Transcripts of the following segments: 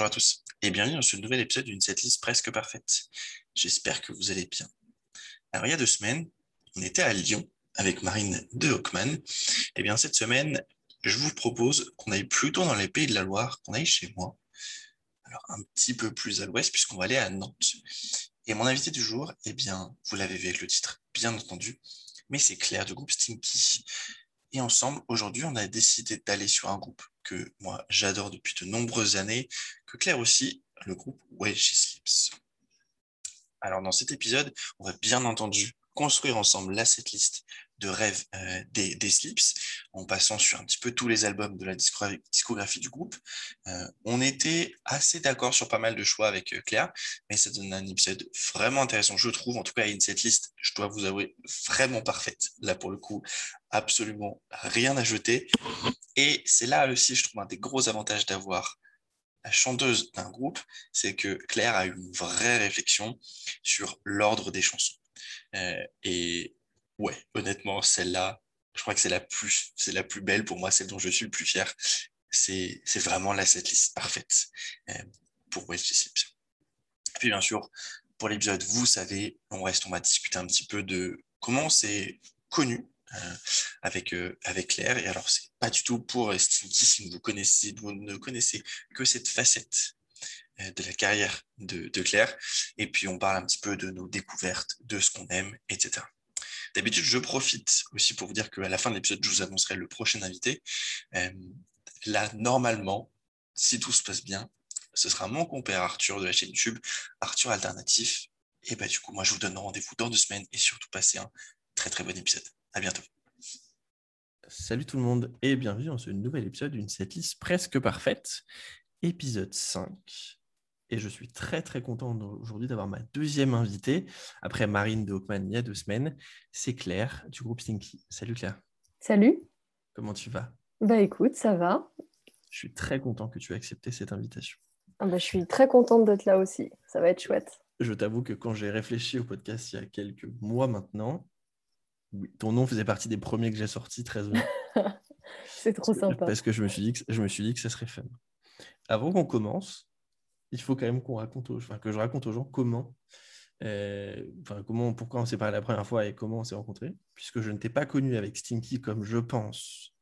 Bonjour à tous et bienvenue dans ce nouvel épisode d'une setlist presque parfaite. J'espère que vous allez bien. Alors il y a deux semaines, on était à Lyon avec Marine de Hockman. Et eh bien cette semaine, je vous propose qu'on aille plutôt dans les pays de la Loire, qu'on aille chez moi. Alors un petit peu plus à l'ouest puisqu'on va aller à Nantes. Et mon invité du jour, eh bien, vous l'avez vu avec le titre, bien entendu, mais c'est Claire du groupe Stinky. Et ensemble, aujourd'hui, on a décidé d'aller sur un groupe que moi j'adore depuis de nombreuses années, que Claire aussi, le groupe Where She Sleeps. Alors dans cet épisode, on va bien entendu construire ensemble la setlist de rêve euh, des, des, Slips, en passant sur un petit peu tous les albums de la discographie du groupe. Euh, on était assez d'accord sur pas mal de choix avec euh, Claire, mais ça donne un épisode vraiment intéressant, je trouve. En tout cas, une setlist, je dois vous avouer, vraiment parfaite. Là, pour le coup, absolument rien à jeter. Et c'est là aussi, je trouve, un des gros avantages d'avoir la chanteuse d'un groupe, c'est que Claire a eu une vraie réflexion sur l'ordre des chansons. Et ouais, honnêtement, celle-là, je crois que c'est la plus, c'est la plus belle pour moi, celle dont je suis le plus fier. C'est, c'est vraiment la setlist parfaite euh, pour Disciple. Puis bien sûr, pour l'épisode, vous savez, on reste, on va discuter un petit peu de comment c'est connu euh, avec, euh, avec Claire. Et alors, c'est pas du tout pour Stinky si vous, connaissez, vous ne connaissez que cette facette de la carrière de, de, Claire. Et puis, on parle un petit peu de nos découvertes, de ce qu'on aime, etc. D'habitude, je profite aussi pour vous dire qu'à la fin de l'épisode, je vous annoncerai le prochain invité. là, normalement, si tout se passe bien, ce sera mon compère Arthur de la chaîne YouTube, Arthur Alternatif. Et bah, du coup, moi, je vous donne rendez-vous dans deux semaines et surtout passez un très très bon épisode. À bientôt. Salut tout le monde et bienvenue dans ce nouvel épisode d'une setlist presque parfaite, épisode 5. Et je suis très très content aujourd'hui d'avoir ma deuxième invitée, après Marine de Hockman il y a deux semaines. C'est Claire du groupe Stinky. Salut Claire. Salut. Comment tu vas? Bah écoute, ça va. Je suis très content que tu aies accepté cette invitation. Ah bah, je suis très contente d'être là aussi. Ça va être chouette. Je t'avoue que quand j'ai réfléchi au podcast il y a quelques mois maintenant, oui, ton nom faisait partie des premiers que j'ai sortis, très. C'est trop sympa. Parce que je me suis dit que, je me suis dit que ça serait fun. Avant qu'on commence, il faut quand même qu'on raconte aux, que je raconte aux gens comment, euh, enfin, comment, pourquoi on s'est parlé la première fois et comment on s'est rencontrés, puisque je ne t'ai pas connu avec Stinky comme je pense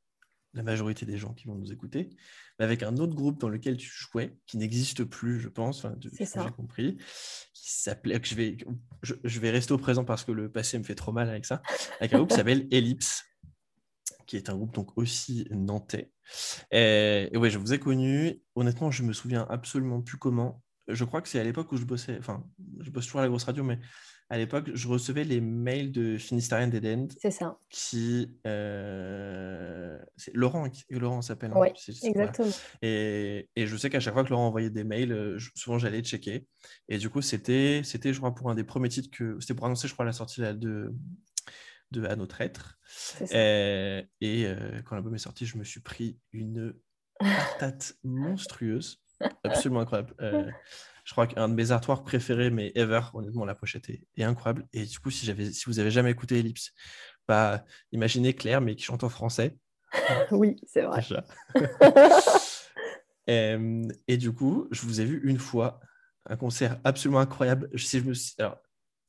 la majorité des gens qui vont nous écouter, mais avec un autre groupe dans lequel tu jouais, qui n'existe plus, je pense, enfin, j'ai compris, qui s'appelait, que je vais, je, vais rester au présent parce que le passé me fait trop mal avec ça, avec un groupe qui s'appelle Ellipse, qui est un groupe donc aussi nantais. Et, et ouais, je vous ai connu. Honnêtement, je me souviens absolument plus comment. Je crois que c'est à l'époque où je bossais, enfin, je bosse toujours à la grosse radio, mais à l'époque, je recevais les mails de Finistérienne Dead End. C'est ça. Qui. Euh, c'est Laurent, Laurent s'appelle. Hein, oui, exactement. Et, et, je sais qu'à chaque fois que Laurent envoyait des mails, euh, souvent j'allais checker. Et du coup, c'était, c'était, je crois, pour un des premiers titres que. C'était pour annoncer, je crois, la sortie de, de À notre être. Et, et euh, quand l'album est sorti, je me suis pris une patate monstrueuse. Absolument incroyable je crois qu'un de mes artworks préférés, mais ever, honnêtement, la pochette est, incroyable. Et du coup, si, si vous avez jamais écouté Ellipse, bah, imaginez Claire, mais qui chante en français. oui, c'est vrai. et, du coup, je vous ai vu une fois, un concert absolument incroyable. Si, je me Alors,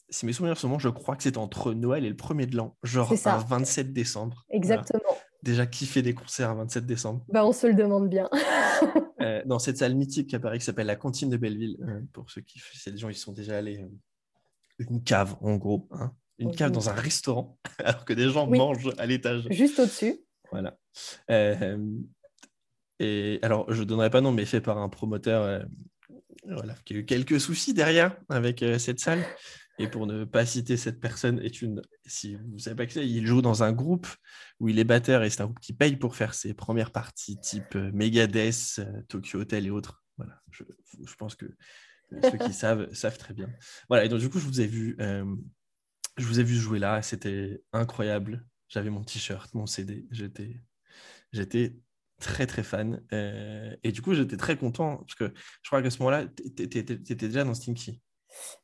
si mes souvenirs sont bons, je crois que c'était entre Noël et le 1er de l'an, genre un 27 décembre. Exactement. Déjà kiffé des concerts un 27 décembre? Bah, on se le demande bien. Euh, dans cette salle mythique à Paris qui s'appelle la Cantine de Belleville, euh, pour ceux qui, c'est des gens qui sont déjà allés, euh, une cave en gros, hein. une cave dans un restaurant, alors que des gens mangent à l'étage. Juste au-dessus. Voilà. et alors, je ne donnerai pas nom, mais fait par un promoteur voilà, qui a eu quelques soucis derrière avec cette salle. Et pour ne pas citer cette personne, est une, si vous ne savez pas que c'est, il joue dans un groupe où il est batteur et c'est un groupe qui paye pour faire ses premières parties, type euh, Megadeth, euh, Tokyo Hotel et autres. Voilà, je, je pense que ceux qui savent savent très bien. Voilà, et donc du coup, je vous ai vu, euh, je vous ai vu jouer là, c'était incroyable. J'avais mon t-shirt, mon CD, j'étais, j'étais très très fan. et du coup, j'étais très content parce que je crois qu'à ce moment-là, tu étais déjà dans Stinky.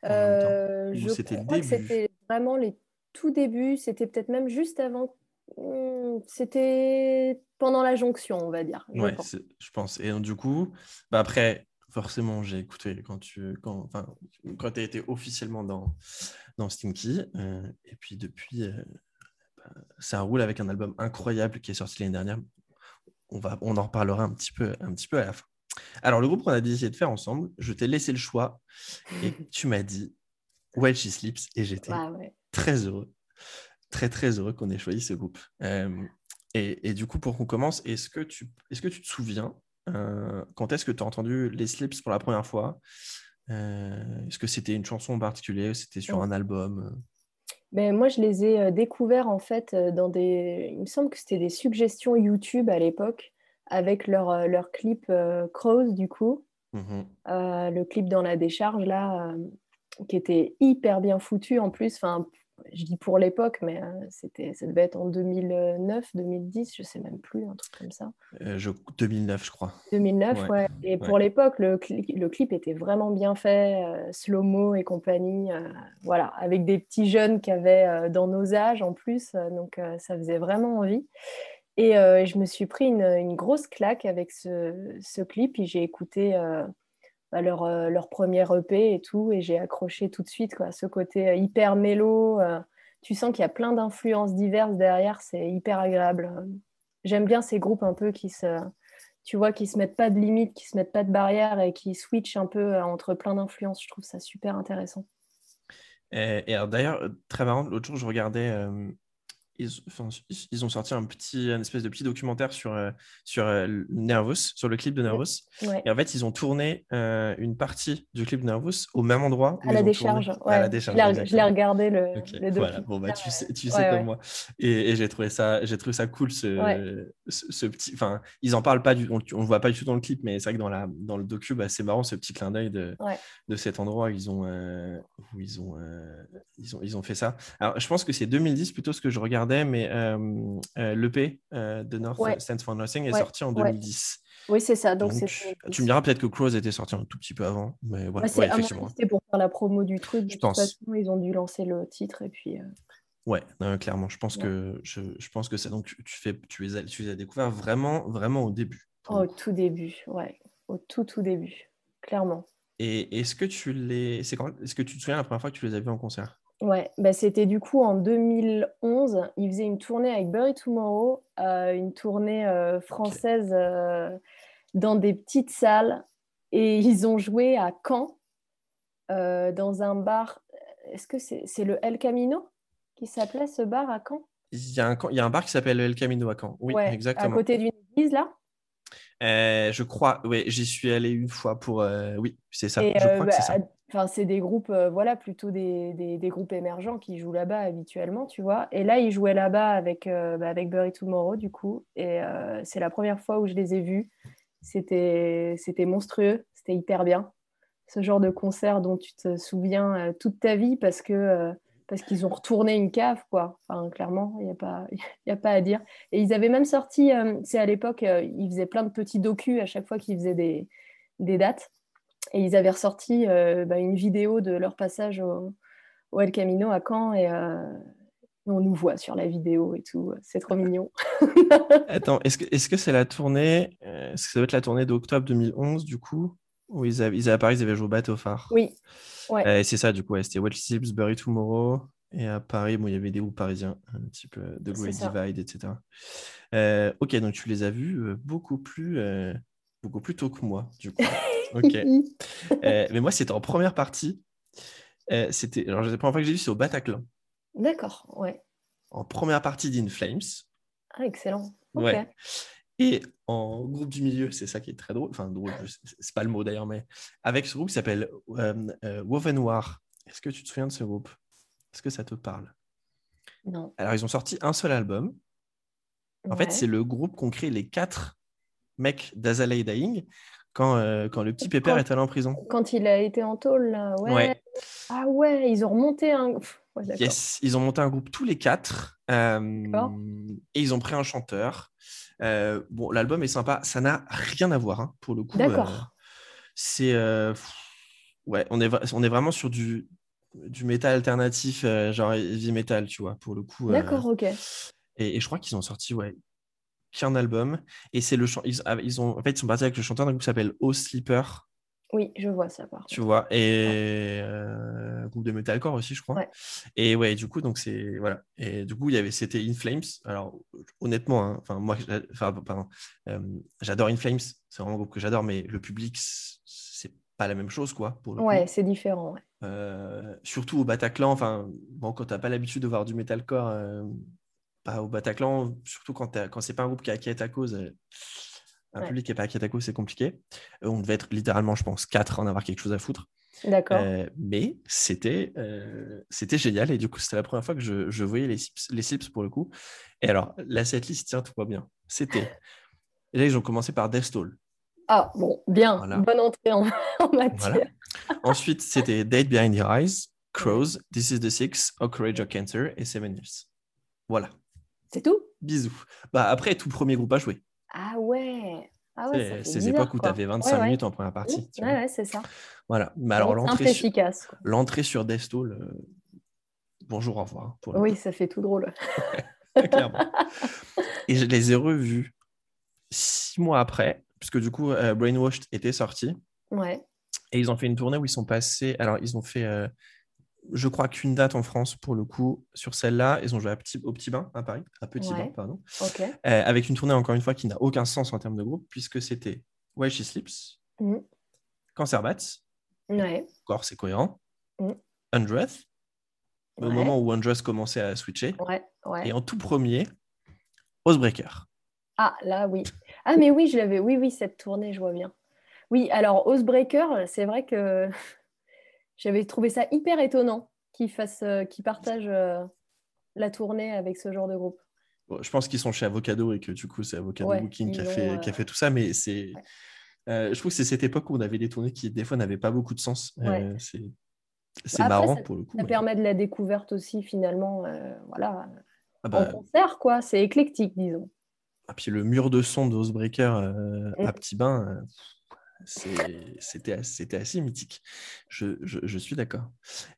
Euh, je crois que c'était vraiment les tout débuts. C'était peut-être même juste avant. Hmm, c'était pendant la jonction, on va dire. Je, ouais, pense. je pense. Et donc, du coup, bah après, forcément, j'ai écouté quand tu quand, enfin, quand as été officiellement dans, dans Stinky. et puis depuis, bah, ça roule avec un album incroyable qui est sorti l'année dernière. On, va, on en reparlera un petit, peu, un petit peu à la fin. Alors, le groupe qu'on a décidé de faire ensemble, je t'ai laissé le choix et tu m'as dit While She Sleeps et j'étais très heureux, très très heureux qu'on ait choisi ce groupe. et, du coup, pour qu'on commence, est-ce que, tu, est-ce que tu te souviens euh, quand est-ce que tu as entendu les Slips pour la première fois? Euh, Est-ce que c'était une chanson en particulier C'était sur un album ben, moi, je les ai euh, découverts en fait dans des. Il me semble que c'était des suggestions YouTube à l'époque avec leur, leur clip Crows du coup. Mmh le clip dans la décharge là, qui était hyper bien foutu en plus. Enfin, je dis pour l'époque, mais euh, c'était, ça devait être en 2009, 2010, je sais même plus, un truc comme ça. Euh, je, 2009, je crois. 2009, ouais. Et pour l'époque, le, le, clip était vraiment bien fait, euh, slow-mo et compagnie, voilà, avec des petits jeunes qui avaient dans nos âges en plus, donc ça faisait vraiment envie. Et je me suis pris une, grosse claque avec ce, clip, et j'ai écouté bah, leur, euh, leur premier EP et tout, et j'ai accroché tout de suite quoi, ce côté euh, hyper mélo. Euh, tu sens qu'il y a plein d'influences diverses derrière, c'est hyper agréable. J'aime bien ces groupes un peu qui se, tu vois, qui se mettent pas de limites, qui se mettent pas de barrières et qui switchent un peu entre plein d'influences. Je trouve ça super intéressant. Et, d'ailleurs, très marrant, l'autre jour, je regardais ils, ils, ont sorti un petit, un espèce de petit documentaire sur, euh, sur euh, Nervous, sur le clip de Nervous. Et en fait, ils ont tourné euh, une partie du clip de Nervous au même endroit. à, la décharge, à la décharge. Je l'ai regardé le, les deux voilà. Bon, bah, tu sais, tu sais comme moi. Et, j'ai trouvé ça, trouvé ça cool ce, ce, petit. Enfin, ils en parlent pas du, on, on le voit pas du tout dans le clip, mais c'est vrai que dans la, dans le docu, bah, c'est marrant ce petit clin d'œil de, de cet endroit où ils ont, où ils ont, ils ont, ils ont fait ça. Alors, je pense que c'est 2010 plutôt ce que je regarde mais euh, euh, l'EP euh, de North Stands for Nothing est sorti en 2010. Oui, c'est ça. Donc, tu me diras peut-être que Close était sorti un tout petit peu avant. Mais voilà, effectivement. C'était pour faire la promo du truc. De je toute pense. façon, ils ont dû lancer le titre et puis. Ouais, clairement. Je pense que je, je, pense que ça. Donc tu, fais, tu les as, tu les as découverts vraiment, vraiment au début. Au tout début, ouais, au tout tout début, clairement. Et est-ce que tu les, c'est quand... est-ce que tu te souviens la première fois que tu les as vus en concert? Ouais, bah c'était du coup en 2011. Ils faisaient une tournée avec Bury Tomorrow, euh, une tournée euh, française euh, dans des petites salles. Et ils ont joué à Caen, dans un bar. Est-ce que c'est le El Camino qui s'appelait ce bar à Caen? Il y, a un, il y, a un, bar qui s'appelle le El Camino à Caen. Oui, exactement. À côté d'une église, là? Je crois, oui, j'y suis allé une fois pour. oui, c'est ça. je crois que c'est bah, ça. Enfin, c'est des groupes, euh, voilà, plutôt des, des, groupes émergents qui jouent là-bas habituellement, tu vois. Et là, ils jouaient là-bas avec, euh, bah, Bury Tomorrow, du coup. Et euh, c'est la première fois où je les ai vus. C'était, monstrueux, c'était hyper bien. Ce genre de concert dont tu te souviens toute ta vie parce que parce qu'ils ont retourné une cave, quoi. Enfin, clairement, il n'y a, pas, a pas à dire. Et ils avaient même sorti, c'est à l'époque, ils faisaient plein de petits docus à chaque fois qu'ils faisaient des, des dates. Et ils avaient ressorti euh, bah, une vidéo de leur passage au, El Camino à Caen et euh, on nous voit sur la vidéo et tout. C'est trop mignon. Attends, est-ce que c'est -ce c'est la tournée euh, Est-ce que ça doit être la tournée d'octobre 2011 du coup Où ils, avaient, ils à Paris, ils avaient joué au bateau phare? Oui. Ouais. c'est ça, du coup, c'était What Sleeps, Bury Tomorrow. Et à Paris, bon, il y avait des groupes parisiens, un type de Great Divide, etc. ok, donc tu les as vus beaucoup plus, beaucoup plus tôt que moi, du coup. Ok. Euh, mais moi, c'était en première partie. Euh, c'était, alors, la première fois que j'ai vu, c'est au Bataclan. D'accord, ouais. En première partie d'In Flames. Ah, excellent. Ouais. Et en groupe du milieu, c'est ça qui est très drôle. Enfin, drôle, c'est pas le mot d'ailleurs, mais avec ce groupe qui s'appelle euh, Woven War. Est-ce que tu te souviens de ce groupe? Est-ce que ça te parle? Non. Alors, ils ont sorti un seul album. En fait, c'est le groupe qu'ont créé les quatre mecs d'Azalea Dying quand, euh, quand le petit Pépère est allé en prison. Quand il a été en tôle, là. Ouais. Ah ouais, ils ont remonté un. yes, ils ont monté un groupe tous les quatre. Euh, et ils ont pris un chanteur. Euh, bon, l'album est sympa. Ça n'a rien à voir, hein, pour le coup. D'accord. c'est. ouais, on est, on est vraiment sur du, du métal alternatif, genre heavy metal, tu vois, pour le coup. D'accord, ok. Et, et, je crois qu'ils ont sorti ouais, qu'un album. Et c'est le ils, ah, ils, ont, en fait, ils sont partis avec le chanteur d'un groupe qui s'appelle O Sleeper. Oui, je vois ça par Tu vois, et euh, groupe de metalcore aussi, je crois. Ouais. Et ouais, du coup, donc c'est voilà. Et du coup, il y avait, c'était In Flames. Alors, honnêtement, hein, enfin moi, enfin, pardon, euh, j'adore In Flames. C'est vraiment un groupe que j'adore, mais le public, c'est pas la même chose, quoi. Pour le. Ouais, c'est différent. ouais. Euh, surtout au Bataclan. Enfin, bon, quand t'as pas l'habitude de voir du metalcore, pas au Bataclan, surtout quand, c'est pas un groupe qui est acquis à cause, euh, un Ouais. public qui est pas acquis à cause, c'est compliqué. Euh, on devait être littéralement, je pense, quatre à en avoir quelque chose à foutre. D'accord. Euh, mais c'était euh, c'était génial et du coup c'était la première fois que je, je voyais les slips, les slips pour le coup. Et alors la setlist tiens tout va bien. C'était et là ils ont commencé par Death Stall. Ah, bon, bien. Voilà. Bonne entrée en, en matière. Voilà. Ensuite c'était Date Behind Your Eyes, Crows, This Is the Six, or Cancer et Seven Years. Voilà. C'est tout? Bisous. Bah après tout premier groupe à jouer. Ah ouais. Ah ouais, C'est époques où tu avais 25 Ouais, ouais. minutes en première partie. tu Ouais, vois. ouais, c'est ça. Voilà. Mais alors Simple, l'entrée sur, l'entrée sur Death Stall, euh, bonjour, au revoir. pour Oui, ça fait tout drôle. clairement. Et je les ai revus six mois après, puisque du coup, euh, Brainwashed était sorti. Ouais. Et ils ont fait une tournée où ils sont passés. Alors, ils ont fait, euh, je crois qu'une date en France pour le coup. Sur celle-là, ils ont joué à Petit, au Petit Bain à Paris, à Petit Ouais. Bain, pardon. Euh, avec une tournée, encore une fois, qui n'a aucun sens en termes de groupe, puisque c'était Why She Sleeps, Mhm. Cancer Bats, Ouais. encore c'est cohérent. Undress, au moment où Undress commençait à switcher, Ouais. Ouais. et en tout premier, Oathbreaker. Ah, là, oui. Ah, mais oui, je l'avais. Oui, oui, cette tournée, je vois bien. Oui, alors, Oathbreaker, c'est vrai que j'avais trouvé ça hyper étonnant qu'ils fassent, euh, qu'ils partagent euh, la tournée avec ce genre de groupe. Bon, je pense qu'ils sont chez Avocado et que du coup, c'est Avocado Ouais, Booking qui a, fait, qui a euh, fait tout ça, mais c'est. Ouais. euh, je trouve que c'est cette époque où on avait des tournées qui, des fois, n'avaient pas beaucoup de sens. Ouais. c'est marrant ça- pour le coup. Ça mais- permet de la découverte aussi, finalement. euh, voilà. Ah En bah, concert, quoi. C'est éclectique, disons. ah, puis le mur de son de Housebreaker euh, à Mm. Petit Bain, c'était c'était assez mythique. Je, je- je suis d'accord.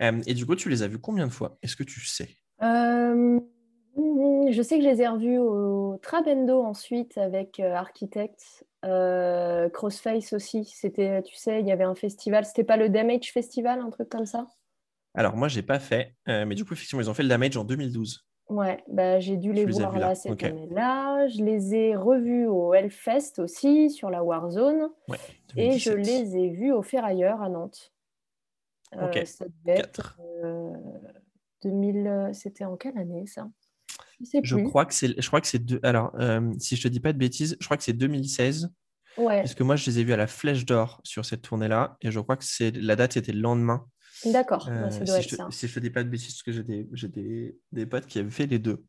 Euh, et du coup, tu les as vus combien de fois? Est-ce que tu sais? Euh, hmm, je sais que je les ai revus au Trabendo ensuite avec euh, Architect, euh, Crossface aussi. C'était, tu sais, il y avait un festival. C'était pas le Damage Festival, un truc comme ça? Alors, moi, j'ai pas fait, euh, mais du coup, effectivement, ils ont fait le damage en 2012. Ouais, bah, j'ai dû les voir là, là cette année-là. Je les ai revus au Hellfest aussi, sur la Warzone. Ouais, Et je 2017. les ai vus au Ferrailleur à Nantes. Euh, Ok, ça devait être Quatre. euh, 2000. euh, C'était en quelle année ça? Je crois que c'est, je crois que c'est deux. Alors, euh, si je te dis pas de bêtises, je crois que c'est 2016, Ouais, puisque moi, je les ai vus à la Flèche d'Or sur cette tournée-là, et je crois que c'est la date, c'était le lendemain. D'accord. Euh, ça doit si, être je ça. si je te dis pas de bêtises, parce que j'ai des, j'ai des, des potes qui avaient fait les deux.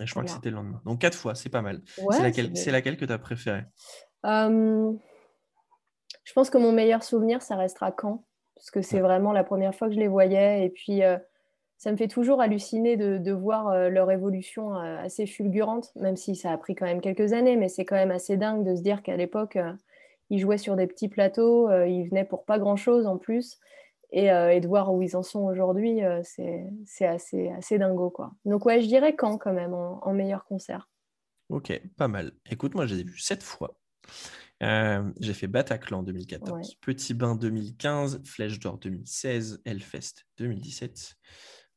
Et je crois que c'était le lendemain. Donc quatre fois, c'est pas mal. Ouais, c'est laquelle, laquelle que tu as préférée? Euh, je pense que mon meilleur souvenir, ça restera Caen, parce que c'est Ouais. vraiment la première fois que je les voyais. Et puis, euh, ça me fait toujours halluciner de, de voir euh, leur évolution assez fulgurante, même si ça a pris quand même quelques années, mais c'est quand même assez dingue de se dire qu'à l'époque, ils jouaient sur des petits plateaux, ils venaient pour pas grand-chose en plus. Et, euh, et de voir où ils en sont aujourd'hui, euh, c'est c'est assez, assez dingo. Quoi. Donc, ouais, je dirais Caen quand même en, en meilleur concert. Ok, pas mal. Écoute, moi, je les ai vus sept fois. Euh, j'ai fait Bataclan 2014, Ouais. Petit Bain 2015, Flèche d'Or 2016, Hellfest 2017,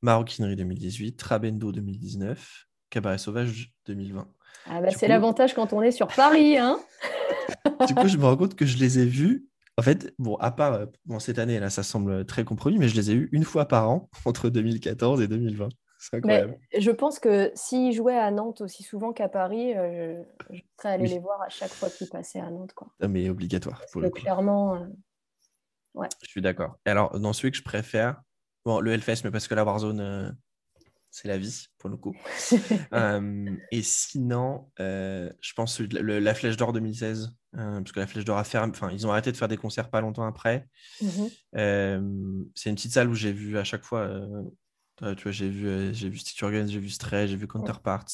Maroquinerie 2018, Trabendo 2019, Cabaret Sauvage 2020. Ah bah, c'est coup- l'avantage quand on est sur Paris. Hein Du coup, je me rends compte que je les ai vus. En fait, bon, à part euh, bon, cette année, là, ça semble très compromis, mais je les ai eus une fois par an entre 2014 et 2020. C'est Mais incroyable. je pense que s'ils jouaient à Nantes aussi souvent qu'à Paris, euh, je, serais allée Oui. les voir à chaque fois qu'ils passaient à Nantes. Quoi. Ah, mais obligatoire. Parce Pour que le coup. clairement, euh, Je suis d'accord. Alors, dans celui que je préfère, bon, le Hellfest, mais parce que la Warzone, c'est la vie, pour le coup. Euh, et sinon, euh, je pense le- la Flèche d'Or 2016, euh, parce que la Flèche d'Or a fermé, enfin, ils ont arrêté de faire des concerts pas longtemps après. Euh, c'est une petite salle où j'ai vu à chaque fois, euh, tu vois, j'ai vu, euh, j'ai vu j'ai vu Stray, j'ai vu Counterparts,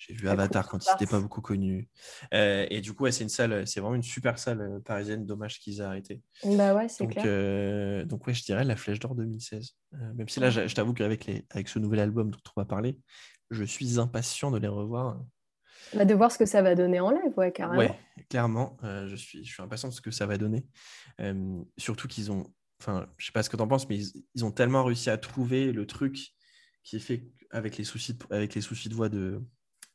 j'ai vu Avatar quand il n'était pas beaucoup connu. Euh, et du coup, ouais, c'est une salle, c'est vraiment une super salle euh, parisienne. Dommage qu'ils aient arrêté. bah ouais, c'est Donc, clair. euh, donc ouais, je dirais la Flèche d'Or 2016. Euh, même si là, je, je t'avoue qu'avec les, avec ce nouvel album dont on va parler, je suis impatient de les revoir. Bah, de voir ce que ça va donner en live, ouais, carrément. Ouais, clairement, euh, je, suis, je suis impatient de ce que ça va donner. Euh, surtout qu'ils ont, enfin, je sais pas ce que tu en penses, mais ils, ont tellement réussi à trouver le truc qui est fait avec les soucis de, avec les soucis de voix de,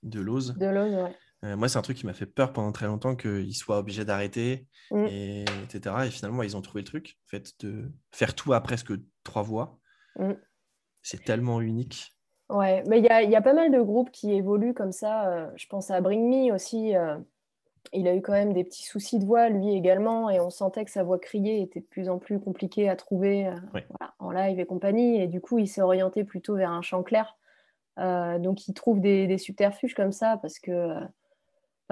de Lose. De Lose, ouais. Euh, moi, c'est un truc qui m'a fait peur pendant très longtemps qu'ils soient obligés d'arrêter, mm. et, etc. Et finalement, ils ont trouvé le truc, en fait, de faire tout à presque trois voix. Mm. C'est tellement unique. Ouais, mais il y a, y a, pas mal de groupes qui évoluent comme ça. Euh, je pense à Bring Me aussi. Euh, il a eu quand même des petits soucis de voix, lui également, et on sentait que sa voix criée était de plus en plus compliquée à trouver euh, en live et compagnie. Et du coup, il s'est orienté plutôt vers un chant clair. Donc, il trouve des, subterfuges comme ça parce que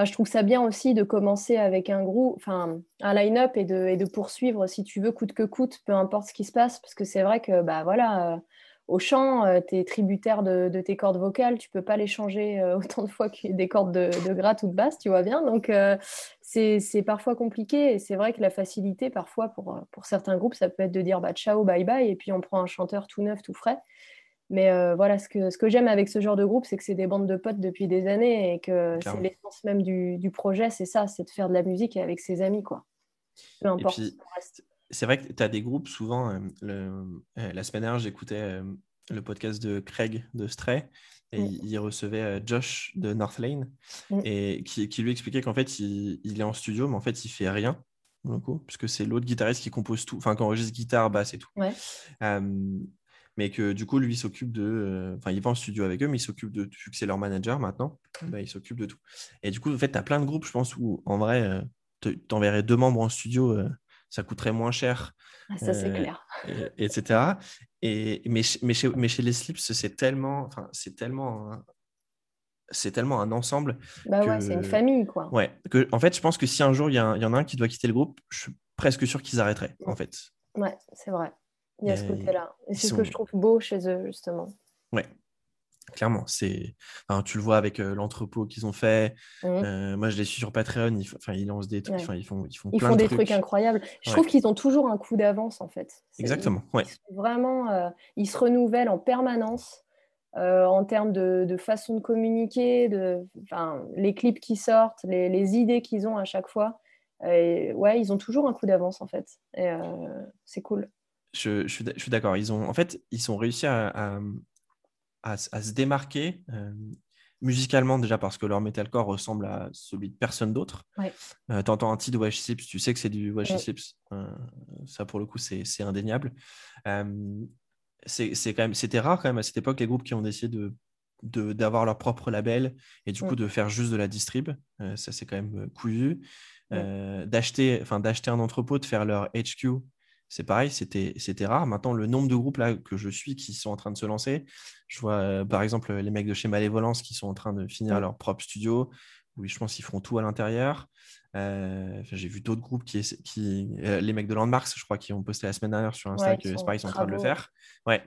je trouve ça bien aussi de commencer avec un groupe, enfin, un line-up et de, poursuivre si tu veux coûte que coûte, peu importe ce qui se passe, parce que c'est vrai que bah voilà au chant, euh, tu es tributaire de, tes cordes vocales, tu peux pas les changer euh, autant de fois que des cordes de, gratte ou de basse, tu vois bien. Donc, euh, c'est parfois compliqué et c'est vrai que la facilité, parfois, pour, pour certains groupes, ça peut être de dire bah, ciao, bye bye, et puis on prend un chanteur tout neuf, tout frais. Mais voilà, ce que, ce que j'aime avec ce genre de groupe, c'est que c'est des bandes de potes depuis des années et que c'est l'essence même du, du projet, c'est ça, c'est de faire de la musique avec ses amis, quoi. Peu importe. C'est vrai que tu as des groupes, souvent, euh, euh, la semaine dernière, j'écoutais euh, le podcast de Craig de Stray, et mm. il, recevait Josh de Northlane, mm. et qui, lui expliquait qu'en fait, il, est en studio, mais en fait, il fait rien, coup, puisque c'est l'autre guitariste qui compose tout, enfin, qui enregistre guitare, basse et tout. Mais que du coup, lui, s'occupe de. Enfin, il va en studio avec eux, mais il s'occupe de. Vu que c'est leur manager maintenant, mm. bah, il s'occupe de tout. Et du coup, en fait, tu as plein de groupes, je pense, où en vrai, tu enverrais deux membres en studio ça coûterait moins cher. Ah, ça, c'est clair. etc. Et, mais, mais, chez, mais chez les slips, c'est tellement, enfin, c'est tellement, c'est tellement un ensemble. Bah ouais, c'est une famille, quoi. Ouais. Que, en fait, je pense que si un jour il y, y, en a un qui doit quitter le groupe, je suis presque sûr qu'ils arrêteraient, en fait. Ouais, c'est vrai. Il y a ce côté-là. Et c'est ce que je trouve beau chez eux, justement. Ouais. Clairement, c'est. tu le vois avec euh, l'entrepôt qu'ils ont fait. Mmh. Euh, moi, je les suis sur Patreon. Ils, enfin, ils lancent des trucs. Ils font, ils font, ils plein font des trucs. incroyables. Je trouve qu'ils ont toujours un coup d'avance, en fait. Exactement. Ouais. vraiment, euh, ils se renouvellent en permanence en termes de, de, façon de communiquer, de, les clips qui sortent, les, les idées qu'ils ont à chaque fois. Et, ouais, ils ont toujours un coup d'avance, en fait. Et c'est cool. Je, je suis d'accord. Ils ont, en fait, ils ont réussi à à, se démarquer euh, musicalement déjà parce que leur metalcore ressemble à celui de personne d'autre. Ouais. Euh, T'entends un titre de Wash Sips, tu sais que c'est du Wash ouais. Sips. Euh, ça pour le coup c'est indéniable. c'est quand même c'était rare quand même à cette époque les groupes qui ont décidé de d'avoir leur propre label et du coup de faire juste de la distrib. ça c'est quand même couillu. d'acheter enfin d'acheter un entrepôt, de faire leur HQ c'est pareil, c'était rare. Maintenant, le nombre de groupes là que je suis qui sont en train de se lancer, je vois euh, par exemple les mecs de chez Malévolence qui sont en train de finir leur propre studio. Oui, je pense qu'ils feront tout à l'intérieur. Euh, j'ai vu d'autres groupes qui, qui euh, les mecs de Landmarks, je crois, qui ont posté la semaine dernière sur Insta que c'est pareil, ils sont en train de le faire. Ouais,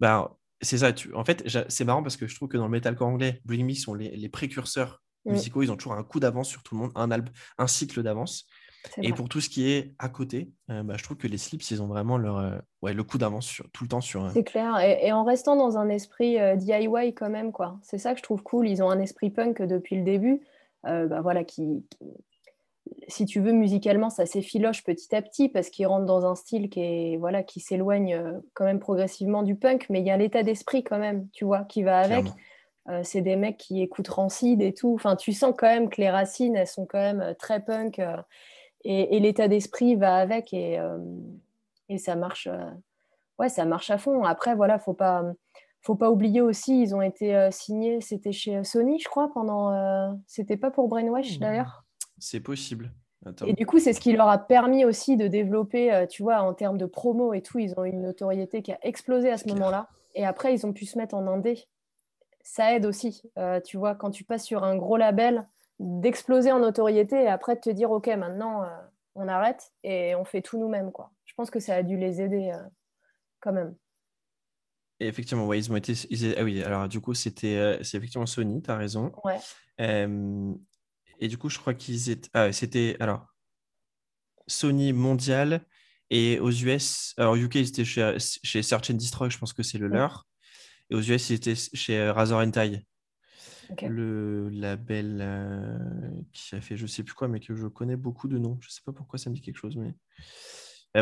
bah c'est ça. Tu... En fait, c'est marrant parce que je trouve que dans le metalcore anglais, Bring Me sont les, précurseurs mm. musicaux. Ils ont toujours un coup d'avance sur tout le monde, un, un cycle d'avance. Et pour tout ce qui est à côté, euh, bah, je trouve que les slips, ils ont vraiment leur, euh, ouais, le coup d'avance tout le temps sur. C'est clair. Et, en restant dans un esprit euh, DIY quand même, quoi. C'est ça que je trouve cool. Ils ont un esprit punk depuis le début. bah, voilà, qui, si tu veux, musicalement, ça s'effiloche petit à petit parce qu'ils rentrent dans un style qui est voilà, qui s'éloigne quand même progressivement du punk, mais il y a l'état d'esprit quand même, tu vois, qui va avec. c'est des mecs qui écoutent Rancid et tout. Enfin, tu sens quand même que les racines, elles sont quand même très punk et, l'état d'esprit va avec et, euh, et ça marche euh, ouais ça marche à fond après voilà faut pas faut pas oublier aussi ils ont été euh, signés c'était chez Sony je crois pendant c'était pas pour Brainwash mmh. d'ailleurs c'est possible Et du coup, c'est ce qui leur a permis aussi de développer, tu vois, en termes de promo et tout, ils ont une notoriété qui a explosé à ce moment-là. Et après, ils ont pu se mettre en indé. Ça aide aussi, tu vois, quand tu passes sur un gros label, d'exploser en notoriété et après de te dire ok maintenant euh, on arrête et on fait tout nous-mêmes quoi. Je pense que ça a dû les aider euh, quand même. Et effectivement, ouais, ils ont été. ah oui, alors du coup, c'était euh, c'est effectivement Sony, tu as raison. Ouais. et du coup, je crois qu'ils étaient. Ah, c'était. Alors, Sony mondial et aux US. Alors, UK, ils étaient chez, chez Search and Destroy, je pense que c'est le leur. Et aux US, ils étaient chez Razor and Tie. Le label euh, qui a fait je sais plus quoi, mais que je connais beaucoup de noms. Je sais pas pourquoi ça me dit quelque chose, mais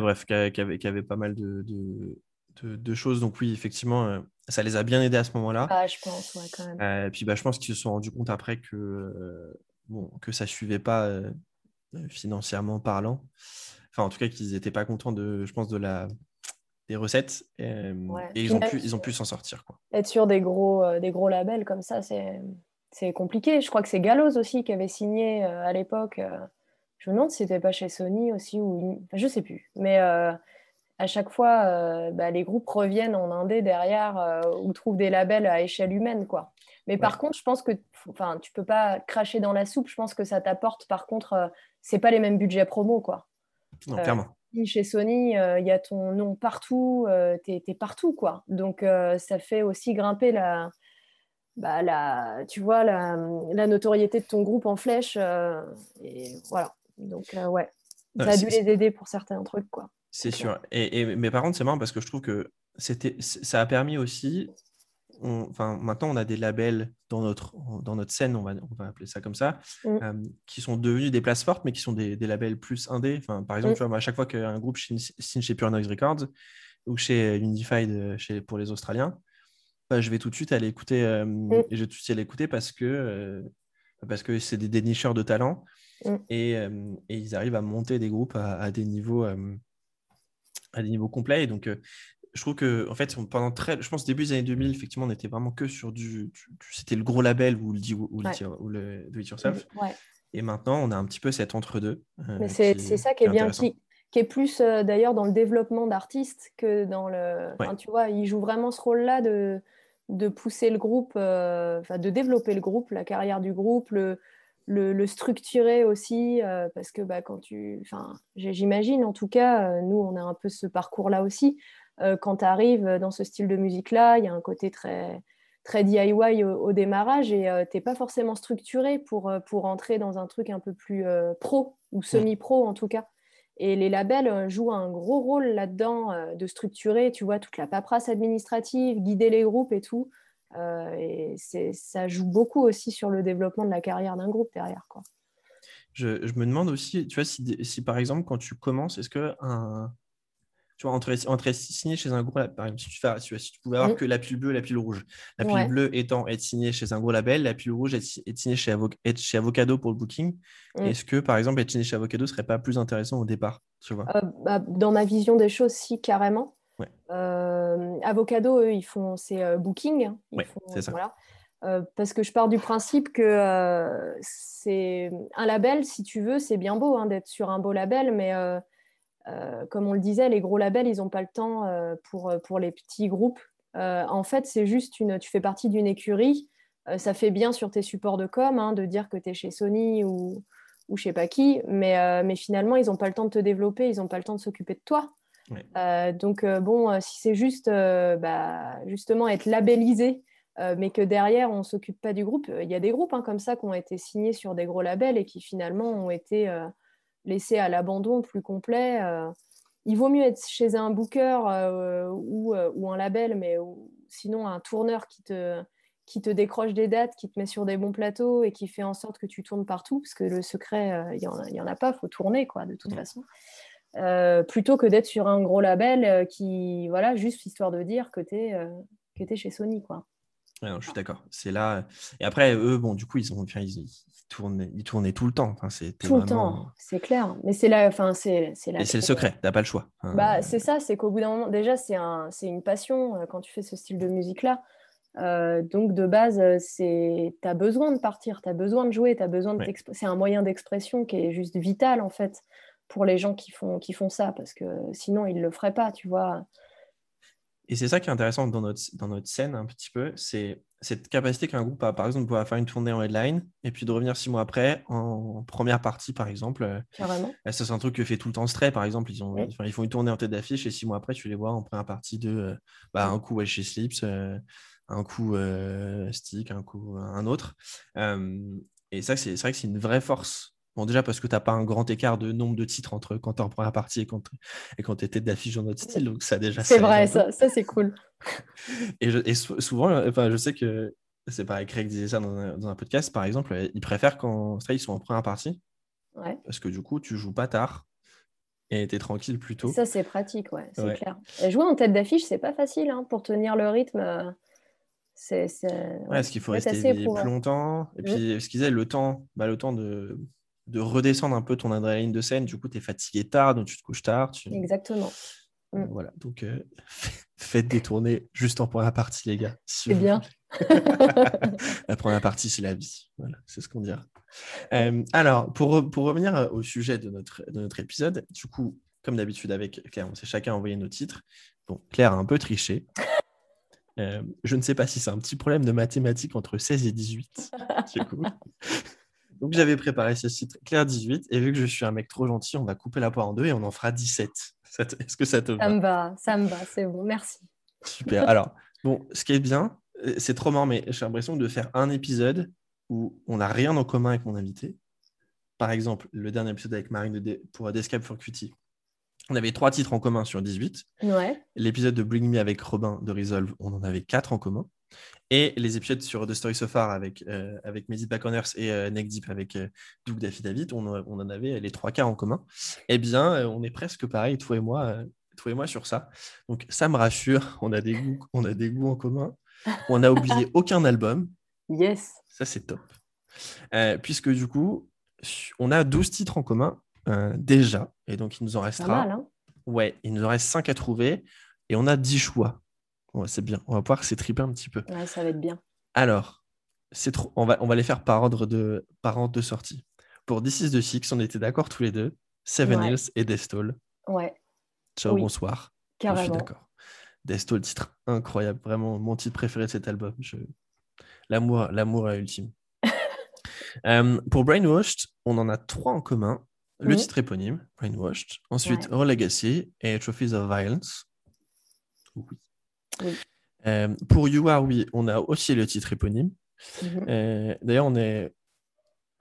bref, qui avait, pas mal de, de, choses. Donc oui, effectivement, euh, ça les a bien aidés à ce moment-là. Ah, je pense, ouais, quand même. et puis bah, je pense qu'ils se sont rendus compte après que, bon, que ça suivait pas financièrement parlant. Enfin, en tout cas, qu'ils n'étaient pas contents de, je pense, de la des recettes et, ils, ont pu, ils ont pu s'en sortir. Quoi. Être sur des gros, euh, des gros labels comme ça, c'est compliqué. Je crois que c'est Gallows aussi qui avait signé euh, à l'époque. Euh, je me demande si c'était pas chez Sony aussi ou enfin, je sais plus. Mais à chaque fois, bah, les groupes reviennent en indé derrière ou trouvent des labels à échelle humaine, quoi. Mais par contre, je pense que, enfin, tu peux pas cracher dans la soupe. Je pense que ça t'apporte. Par contre, c'est pas les mêmes budgets promo, quoi. Non, clairement chez Sony, euh, il y a ton nom partout, euh, tu es, partout, quoi. Donc, euh, ça fait aussi grimper la, bah, la, tu vois, la, notoriété de ton groupe en flèche. et voilà. Donc, ouais, ça a dû les aider pour certains trucs, quoi. C'est sûr. Et, et, mais par contre, c'est marrant parce que je trouve que ça a permis aussi enfin, maintenant, on a des labels dans notre, dans notre scène, on va, on va appeler ça comme ça, mm. euh, qui sont devenus des places fortes, mais qui sont des, des labels plus indés. Enfin, par exemple, mm. tu vois, à chaque fois qu'un groupe signe, chez Pure Noise Records ou chez Unified euh, chez, pour les Australiens, bah, je vais tout de suite aller écouter, euh, mm. et je vais tout de suite aller écouter parce que parce que c'est des dénicheurs de talent et, et, ils arrivent à monter des groupes à, à des niveaux à des niveaux complets. Et donc, je trouve que, en fait, pendant très, je pense, début des années 2000, effectivement, on n'était vraiment que sur du, c'était le gros label ou le, ou le, do it yourself. Et maintenant, on a un petit peu cet entre-deux. Euh, Mais c'est ça qui est, bien, qui, qui, est plus euh, d'ailleurs dans le développement d'artistes que dans le. tu vois, il joue vraiment ce rôle-là de, de pousser le groupe, euh, de développer le groupe, la carrière du groupe, le, le, structurer aussi, parce que bah, quand tu. Enfin, j'imagine, en tout cas, nous, on a un peu ce parcours-là aussi. Euh, quand tu arrives dans ce style de musique-là, il y a un côté très, très DIY au, démarrage et euh, tu n'es pas forcément structuré pour, euh, pour entrer dans un truc un peu plus pro ou mm. semi-pro en tout cas. Et les labels jouent un gros rôle là-dedans de structurer, tu vois, toute la paperasse administrative, guider les groupes et tout. et ça joue beaucoup aussi sur le développement de la carrière d'un groupe derrière. Quoi. Je, je, me demande aussi, tu vois, si, si, par exemple, quand tu commences, est-ce que un, tu vois, entre, entre signer chez un gros par exemple, si tu, fais, si tu pouvais avoir mm. que la pile bleue et la pile rouge. La pile bleue étant être signée chez un gros label, la pile rouge être, signée chez, être chez Avocado pour le booking. Mm. Est-ce que, par exemple, être signé chez Avocado serait pas plus intéressant au départ tu vois? Euh, bah, Dans ma vision des choses, si, carrément. Euh, Avocado, eux, ils font c'est euh, booking. Oui, c'est ça. Voilà. parce que je pars du principe que c'est un label, si tu veux, c'est bien beau hein, d'être sur un beau label, mais euh, comme on le disait, les gros labels, ils n'ont pas le temps euh, pour, euh, pour les petits groupes. en fait, c'est juste une, tu fais partie d'une écurie. ça fait bien sur tes supports de com hein, de dire que tu es chez Sony ou, ou je sais pas qui, mais, mais finalement, ils n'ont pas le temps de te développer, ils n'ont pas le temps de s'occuper de toi. donc, bon, si c'est juste bah, justement être labellisé, mais que derrière, on ne s'occupe pas du groupe, il y a des groupes hein, comme ça qui ont été signés sur des gros labels et qui finalement ont été laissé à l'abandon plus complet. Euh, il vaut mieux être chez un booker euh, ou, euh, ou, un label, mais sinon un tourneur qui te, qui te décroche des dates, qui te met sur des bons plateaux et qui fait en sorte que tu tournes partout, parce que le secret, il n'y en, a pas, il faut tourner quoi, de toute façon. plutôt que d'être sur un gros label qui, voilà, juste histoire de dire que tu es, es, chez Sony. Quoi je suis d'accord. C'est là. Et après, eux, bon, du coup, ils, ont, ils, tournaient, ils tournaient tout le temps. Enfin, tout le temps, c'est clair. Mais c'est là, enfin, c'est, c'est le secret. T'as pas le choix. bah, c'est ça. C'est qu'au bout d'un moment, déjà, c'est un, c'est une passion euh, quand tu fais ce style de musique-là. Euh, donc de base, euh, c'est as besoin de partir, tu as besoin de jouer, as besoin de c'est un moyen d'expression qui est juste vital en fait pour les gens qui font, qui font ça parce que sinon ils le feraient pas, tu vois. Et c'est ça qui est intéressant dans notre, dans notre scène un petit peu, c'est cette capacité qu'un groupe a, par exemple, de pouvoir faire une tournée en headline et puis de revenir six mois après en première partie, par exemple. Euh, Carrément. Ça, c'est un truc que fait tout le temps Stray, par exemple. Ils, ont, ils font une tournée en tête d'affiche et six mois après, tu les vois en première partie de euh, bah, un coup chez Slips, euh, un coup Stick, un coup un autre. et ça, c'est vrai que c'est une vraie force Bon, déjà parce que tu n'as pas un grand écart de nombre de titres entre quand tu es en première partie et quand, et quand tu étais d'affiche dans notre style. Donc, ça déjà. C'est vrai, ça, ça c'est cool. et, souvent, enfin, je sais que c'est pareil, Craig disait ça dans un, dans un podcast, par exemple, euh, il préfère quand ils sont en première partie, Ouais. parce que du coup, tu joues pas tard et tu es tranquille plus tôt. Ça, c'est pratique, ouais, c'est Ouais. clair. Et jouer en tête d'affiche, c'est pas facile hein, pour tenir le rythme. euh, C'est, Ouais, parce qu'il faut ça rester assez plus longtemps. Et puis, ce qu'ils disaient, le temps, bah, le temps de, de redescendre un peu ton adrénaline de scène, du coup, tu es fatigué tard, donc tu te couches tard. Tu... Exactement. Mm. Voilà, donc euh, faites des tournées juste en première partie, les gars. si C'est bien. la première partie, c'est la vie. Voilà, c'est ce qu'on dira. Euh, alors, pour, pour revenir euh, au sujet de notre, de notre épisode, du coup, comme d'habitude avec Claire, on s'est chacun envoyé nos titres. Bon, Claire a un peu triché. Euh, je ne sais pas si c'est un petit problème de mathématiques entre 16 et 18. du coup. Donc, j'avais préparé ce titre, Claire 18, et vu que je suis un mec trop gentil, on va couper la poire en deux et on en fera 17. Ça te- Est-ce que ça te va? Ça me va, ça me va, c'est bon, merci. Super. Alors, bon, ce qui est bien, euh, c'est trop marrant, mais j'ai l'impression de faire un épisode où on n'a rien en commun avec mon invité. Par exemple, le dernier épisode avec Marine de pour Descape for Cutie. On avait trois titres en commun sur 18. Ouais, L'épisode de Bring Me avec Robin de Resolve, on en avait quatre en commun. Et les épisodes sur The Story So Far avec, euh, avec Mehdi Baconers et euh, Neck Deep avec euh, Doug Daffy David, on, en- on en avait les trois quarts en commun. Eh bien, euh, on est presque pareil, toi et moi, euh, toi et moi sur ça. Donc, ça me rassure, on a des goûts, on a des goûts en commun. On n'a oublié aucun album, yes. ça c'est top. Euh, puisque du coup, on a 12 titres en commun euh, déjà, et donc il nous en restera. mal, hein Ouais, il nous en reste 5 à trouver et on a 10 choix. Ouais, c'est bien. On va pouvoir s'étriper un petit peu. Ouais, ça va être bien. Alors, c'est trop... on, va, on va les faire par ordre de, par ordre de sortie. Pour This is the Six, on était d'accord tous les deux. Seven Ouais. Hills et Destall. Ouais, Ciao, Oui, bonsoir. Je suis carrément. d'accord. Destall, titre incroyable. Vraiment mon titre préféré de cet album. Je... L'amour, l'amour est ultime. Euh, pour Brainwashed, on en a trois en commun. Le titre éponyme, Brainwashed. Ensuite, Ouais. Our Legacy et Trophies of Violence. Oui. Oui. Euh, pour You Are We, on a aussi le titre éponyme. Mhm. Euh, D'ailleurs, on est.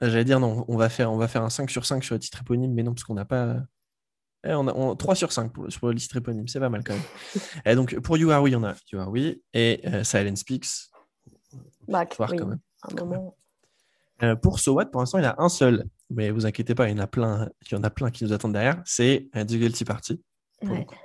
J'allais dire non, on va, faire, on va faire un 5 sur 5 sur le titre éponyme, mais non, parce qu'on n'a pas. Eh, on a on- 3 sur 5 pour, pour le titre éponyme, c'est pas mal quand même. et donc, pour You Are We, on a You Are We et euh, Silent Speaks. Voir oui, quand même. un moment. Euh, pour So What, pour l'instant, il y en a un seul. Mais vous inquiétez pas, il y en a plein, il y en a plein qui nous attendent derrière. C'est The Guilty Party. pour le Ouais. coup.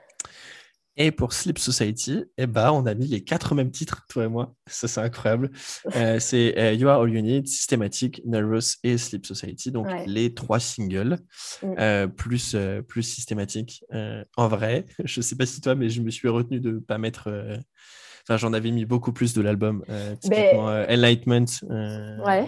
Et pour Sleep Society, eh ben, on a mis les quatre mêmes titres, toi et moi. Ça, c'est incroyable. Euh, c'est euh, You Are All You Need, Systematic, Nervous et Sleep Society. Donc, Ouais. les trois singles, Mm. euh, plus, plus systématique. Euh, en vrai, je sais pas si toi, mais je me suis retenu de pas mettre. Enfin, j'en avais mis beaucoup plus de l'album. Typiquement, euh, Enlightenment. Ouais.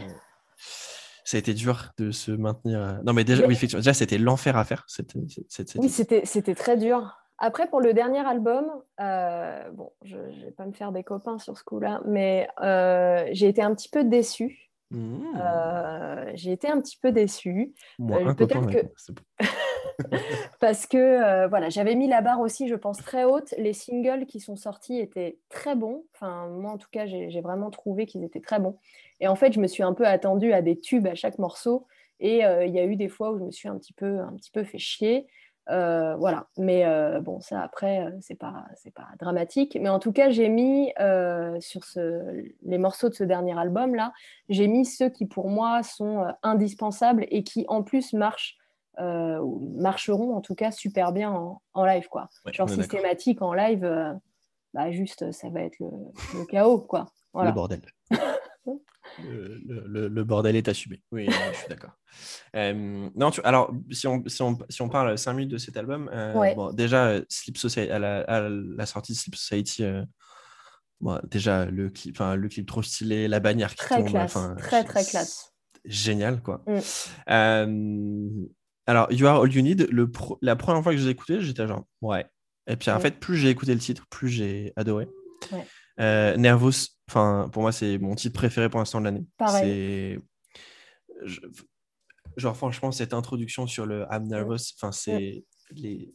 Ça a été dur de se maintenir. Non, mais déjà, Mais- oui, effectivement, déjà, c'était l'enfer à faire. Cette, cette, cette- Oui, c'était très dur. Après, pour le dernier album, euh, bon, je ne vais pas me faire des copains sur ce coup-là, mais euh, j'ai été un petit peu déçue. Mmh. Euh, j'ai été un petit peu déçue peut-être que- parce que voilà, j'avais mis la barre aussi, je pense, très haute. Les singles qui sont sortis étaient très bons. Enfin, moi, en tout cas, j'ai vraiment trouvé qu'ils étaient très bons. Et en fait, je me suis un peu attendue à des tubes à chaque morceau. Et il y a eu des fois où je me suis un petit peu, un petit peu fait chier. Euh, voilà. Mais euh, bon, ça, après, euh, c'est pas, c'est pas dramatique. Mais en tout cas, j'ai mis sur ce, les morceaux de ce dernier album-là, j'ai mis ceux qui, pour moi, sont indispensables et qui, en plus, marchent marcheront en tout cas super bien en, en live quoi. Ouais, Genre systématique en live, bah juste ça va être le, le chaos quoi. Voilà. Le bordel. le, le- le- le bordel est assumé. Oui, je suis d'accord. Euh, non, tu- alors, si on, si, on, si on parle 5 minutes de cet album, euh, Ouais. bon, déjà, Sleep Society, à, la, à la sortie de Sleep Society, euh, bon, déjà, le clip, enfin, le clip trop stylé, la bannière qui Très tombe. classe, très, très classe. Génial, quoi. Mm. Euh, alors, You Are All You Need, le pro- la première fois que je l'ai écouté, j'étais genre, ouais. Et puis, en Mm. fait, plus j'ai écouté le titre, plus j'ai adoré. Ouais. Euh, Nervous, enfin, pour moi, c'est mon titre préféré pour l'instant de l'année. Pareil. Je- Genre, franchement, cette introduction sur le I'm nervous, enfin, c'est les,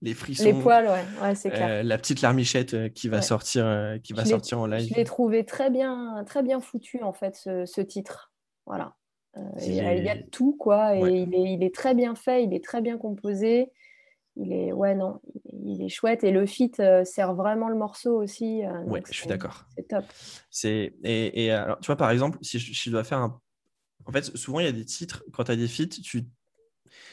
les frissons. Les poils, ouais, ouais c'est clair. euh, la petite larmichette euh, qui va Ouais. sortir, euh, qui va Je sortir en live. Je l'ai trouvé très bien, très bien foutu en fait ce, ce titre. Voilà. Euh, il, y a, tout quoi et Ouais. il, est, il est très bien fait, il est très bien composé. Il est, ouais, non, il est chouette et le fit euh, sert vraiment le morceau aussi. euh, Ouais, je suis d'accord. C'est top. C'est et, et alors, tu vois, par exemple, si je, si je dois faire un. En fait, souvent, il y a des titres, quand tu as des feats, tu.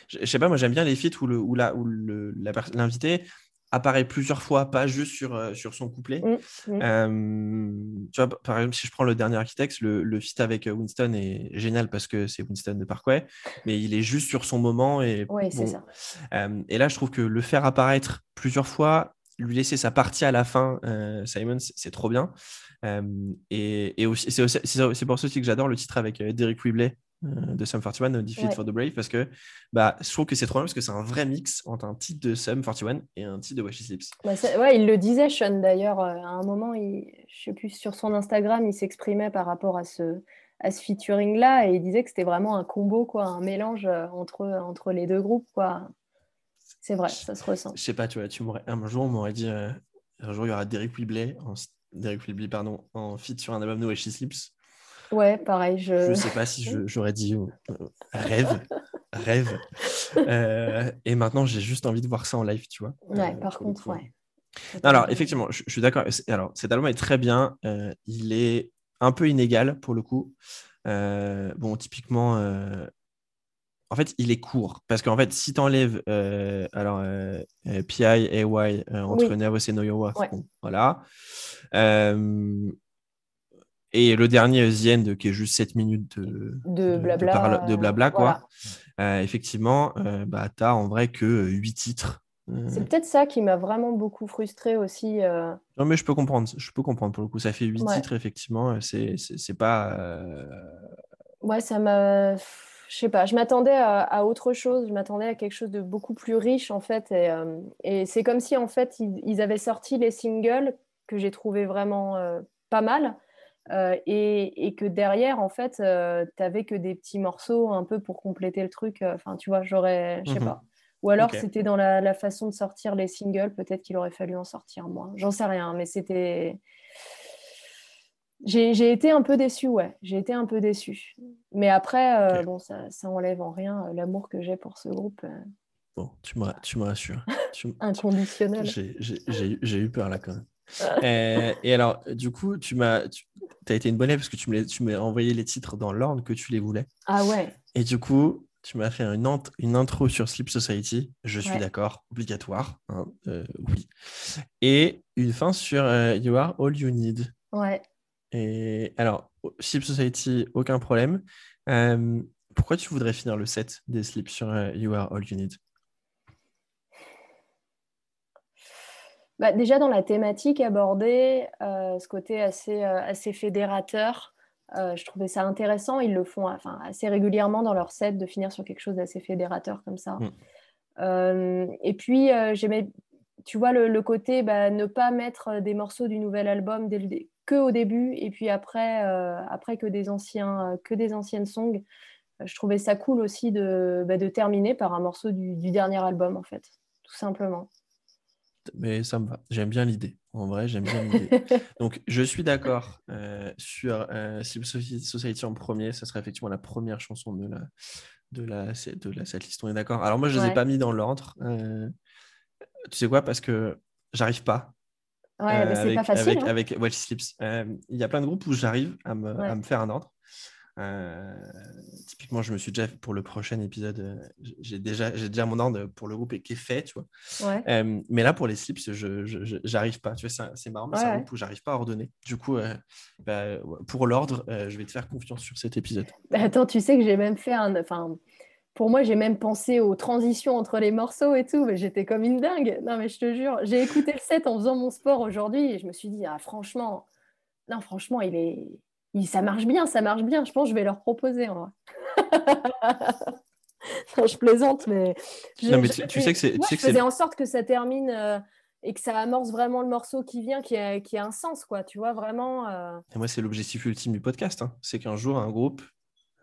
Je, je sais pas, moi, j'aime bien les feats où, le, où, la, où le, la pers- l'invité apparaît plusieurs fois, pas juste sur, euh, sur son couplet. Mm, mm. Euh, tu vois, par exemple, si je prends le dernier architecte, le, le feat avec euh, Winston est génial parce que c'est Winston de Parkway, mais il est juste sur son moment. Et, Oui, c'est bon, ça. euh, et là, je trouve que le faire apparaître plusieurs fois, lui laisser sa partie à la fin, euh, Simon, c'est trop bien. Et, et aussi, c'est aussi- c'est c'est pour ça aussi que j'adore le titre avec Derek euh, de Sum 41, euh, Defeat Ouais. for the Brave, parce que bah, je trouve que c'est trop bien parce que c'est un vrai mix entre un titre de Sum 41 et un titre de Washy Slips. Bah, ouais, il le disait, Sean, d'ailleurs, euh, à un moment, il, je sais plus, sur son Instagram, il s'exprimait par rapport à ce, à ce featuring-là et il disait que c'était vraiment un combo, quoi, un mélange euh, entre, entre les deux groupes, quoi. C'est vrai, ça se ressent. Je sais pas, tu vois, tu m'aurais, un jour, on m'aurait dit, euh, un jour, il y aura Derek Webley, en, Derek Webley, pardon, en feat sur un album de Washy Slips. Ouais, pareil, je... Je sais pas si je- j'aurais dit euh, rêve, rêve. Euh, et maintenant, j'ai juste envie de voir ça en live, tu vois. Ouais, Euh, par contre, coup. ouais. Non, alors, effectivement, je, je suis d'accord. Alors, cet album est très bien. Il est un peu inégal pour le coup. Bon, typiquement, en fait, il est court. Parce qu'en fait, si tu enlèves alors, euh, PI et Y euh, entre Oui. Nervous et Ouais. bon, voilà. Et le dernier, The End, qui est juste 7 minutes de, De blabla, de blabla, quoi. Euh, effectivement, euh, bah, tu as en vrai que 8 titres. Euh, C'est peut-être ça qui m'a vraiment beaucoup frustrée aussi. Non, mais je peux comprendre. Je peux comprendre pour le coup. Ça fait 8 Ouais. titres, effectivement. C'est, pas. Ouais, ça m'a. Je sais pas, je m'attendais à, à autre chose, je m'attendais à quelque chose de beaucoup plus riche en fait. Et, et c'est comme si en fait ils, ils avaient sorti les singles que j'ai trouvé vraiment pas mal. Euh, et, et que derrière, en fait, euh, t'avais que des petits morceaux un peu pour compléter le truc. euh, Enfin, tu vois, j'aurais. Je sais Mhm. pas. Ou alors c'était dans la, la façon de sortir les singles, peut-être qu'il aurait fallu en sortir moins. J'en sais rien, mais c'était. J'ai été un peu déçue, ouais. J'ai été un peu déçue. Mais après, euh, bon, ça, ça enlève en rien l'amour que j'ai pour ce groupe Bon, tu me, ra- tu me rassures. Tu inconditionnel. j'ai eu peur là quand même. Euh, et alors, du coup, tu m'as, tu as été une bonne élève parce que tu me tu m'as envoyé les titres dans l'ordre que tu les voulais. Ah ouais, Et du coup, tu m'as fait une, int- une intro sur Sleep Society. Je suis Ouais. d'accord, obligatoire. hein, euh, oui. Et une fin sur euh, You Are All You Need. ouais. Et alors, Sleep Society, aucun problème. Euh, pourquoi tu voudrais finir le set des slips sur euh, You Are All You Need? Bah, déjà dans la thématique abordée, euh, ce côté assez, euh, assez fédérateur, euh, je trouvais ça intéressant. Ils le font enfin, assez régulièrement dans leur set de finir sur quelque chose d'assez fédérateur comme ça. Mm. Et puis, j'aimais, tu vois, le, le côté bah, ne pas mettre des morceaux du nouvel album dès le que au début et puis après, après que, des anciens, que des anciennes songs. Je trouvais ça cool aussi de, bah, de terminer par un morceau du, du dernier album, en fait, tout simplement. Mais ça me va. J'aime bien l'idée. En vrai, j'aime bien l'idée. Donc, je suis d'accord euh, sur euh, Society en premier. Ça serait effectivement la première chanson de la, de la, de la setlist. On est d'accord. Alors, moi, je ne les ai pas mis dans l'ordre. Euh, tu sais quoi Parce que j'arrive pas. Ouais, euh, mais c'est avec, pas facile. avec, hein. avec Watch Slips. Euh, Il y a plein de groupes où j'arrive à Ouais. à me faire un ordre. Euh, typiquement, je me suis déjà pour le prochain épisode, euh, j'ai déjà, j'ai déjà mon ordre pour le groupe et qui est fait, tu vois. Ouais. Euh, mais là, pour les slips, je, j'arrive pas. Tu vois, c'est marrant, mais c'est un Ouais. groupe où j'arrive pas à ordonner. Du coup, euh, bah, ouais, pour l'ordre, je vais te faire confiance sur cet épisode. Bah, Attends, tu sais que j'ai même fait un. Enfin, pour moi, j'ai même pensé aux transitions entre les morceaux et tout. Mais j'étais comme une dingue. Non, mais je te jure, j'ai écouté le set en faisant mon sport aujourd'hui et je me suis dit, ah, franchement, non, franchement, il est. il- ça marche bien, ça marche bien. Je pense que je vais leur proposer. En non, je plaisante, mais. je- Non, mais je- tu- sais que c'est- tu sais je que c'est- faisais en sorte que ça termine euh, et que ça amorce vraiment le morceau qui vient, qui a, qui a un sens, quoi. Tu vois, vraiment. euh, Et moi, c'est l'objectif ultime du podcast. hein. C'est qu'un jour, un groupe,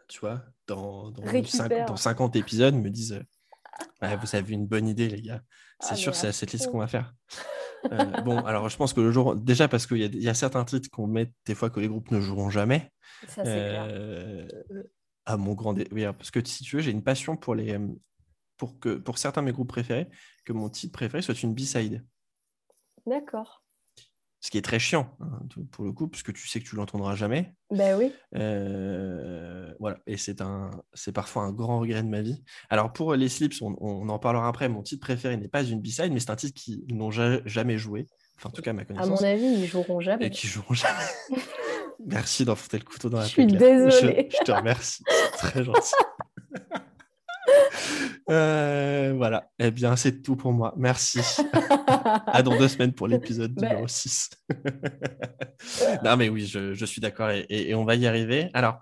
tu vois, dans, dans, Récupère. 50, dans 50 épisodes, me dise euh, Ouais, Vous avez une bonne idée, les gars. C'est Ah, sûr, mais c'est à cette liste qu'on va faire. Euh, bon, alors je pense que le jour, déjà parce qu'il y, y a certains titres qu'on met des fois que les groupes ne joueront jamais. ça, c'est clair. Euh, à mon grand dé- oui, alors, parce que si tu veux, j'ai une passion pour les, pour, que, pour certains de mes groupes préférés que mon titre préféré soit une B-side. D'accord. Ce qui est très chiant, hein, pour le coup, puisque tu sais que tu l'entendras jamais. Ben oui. Euh, voilà, et c'est un, c'est parfois un grand regret de ma vie. Alors pour les Slips, on, on en parlera après. Mon titre préféré n'est pas une B-side, mais c'est un titre qu'ils n'ont jamais joué. Enfin, en tout cas, à ma À connaissance. mon avis, ils joueront jamais. Et qui joueront jamais. Merci d'enfoncer le couteau dans la Je suis plaie, désolée. Je, je te remercie. C'est très gentil. Euh, voilà. Eh bien, c'est tout pour moi. Merci. À dans deux semaines pour l'épisode Bah. numéro 6. non, mais oui, je, je suis d'accord et, et- et on va y arriver. Alors,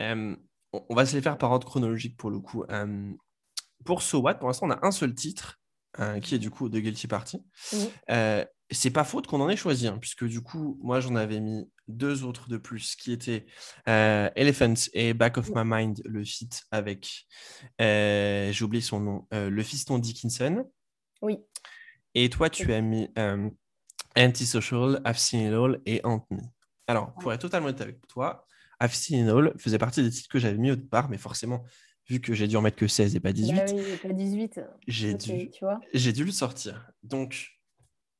euh, on, va se les faire par ordre chronologique pour le coup. Euh, pour So What, pour l'instant, on a un seul titre qui est du coup de Guilty Party. C'est pas faute qu'on en ait choisi, hein, puisque du coup, moi, j'en avais mis deux autres de plus qui étaient euh, Elephants et Back of My Mind, le feat avec, euh, j'ai oublié son nom, euh, le fiston Dickinson. Oui. Et toi, tu as mis euh, Antisocial, I've Seen It All et Ant Me. Alors, pour être totalement honnête avec toi, I've Seen It All faisait partie des titres que j'avais mis au départ, mais forcément, vu que j'ai dû en mettre que 16 et pas 18, Bah oui, pas 18. j'ai dû, Tu vois dû le sortir. Donc,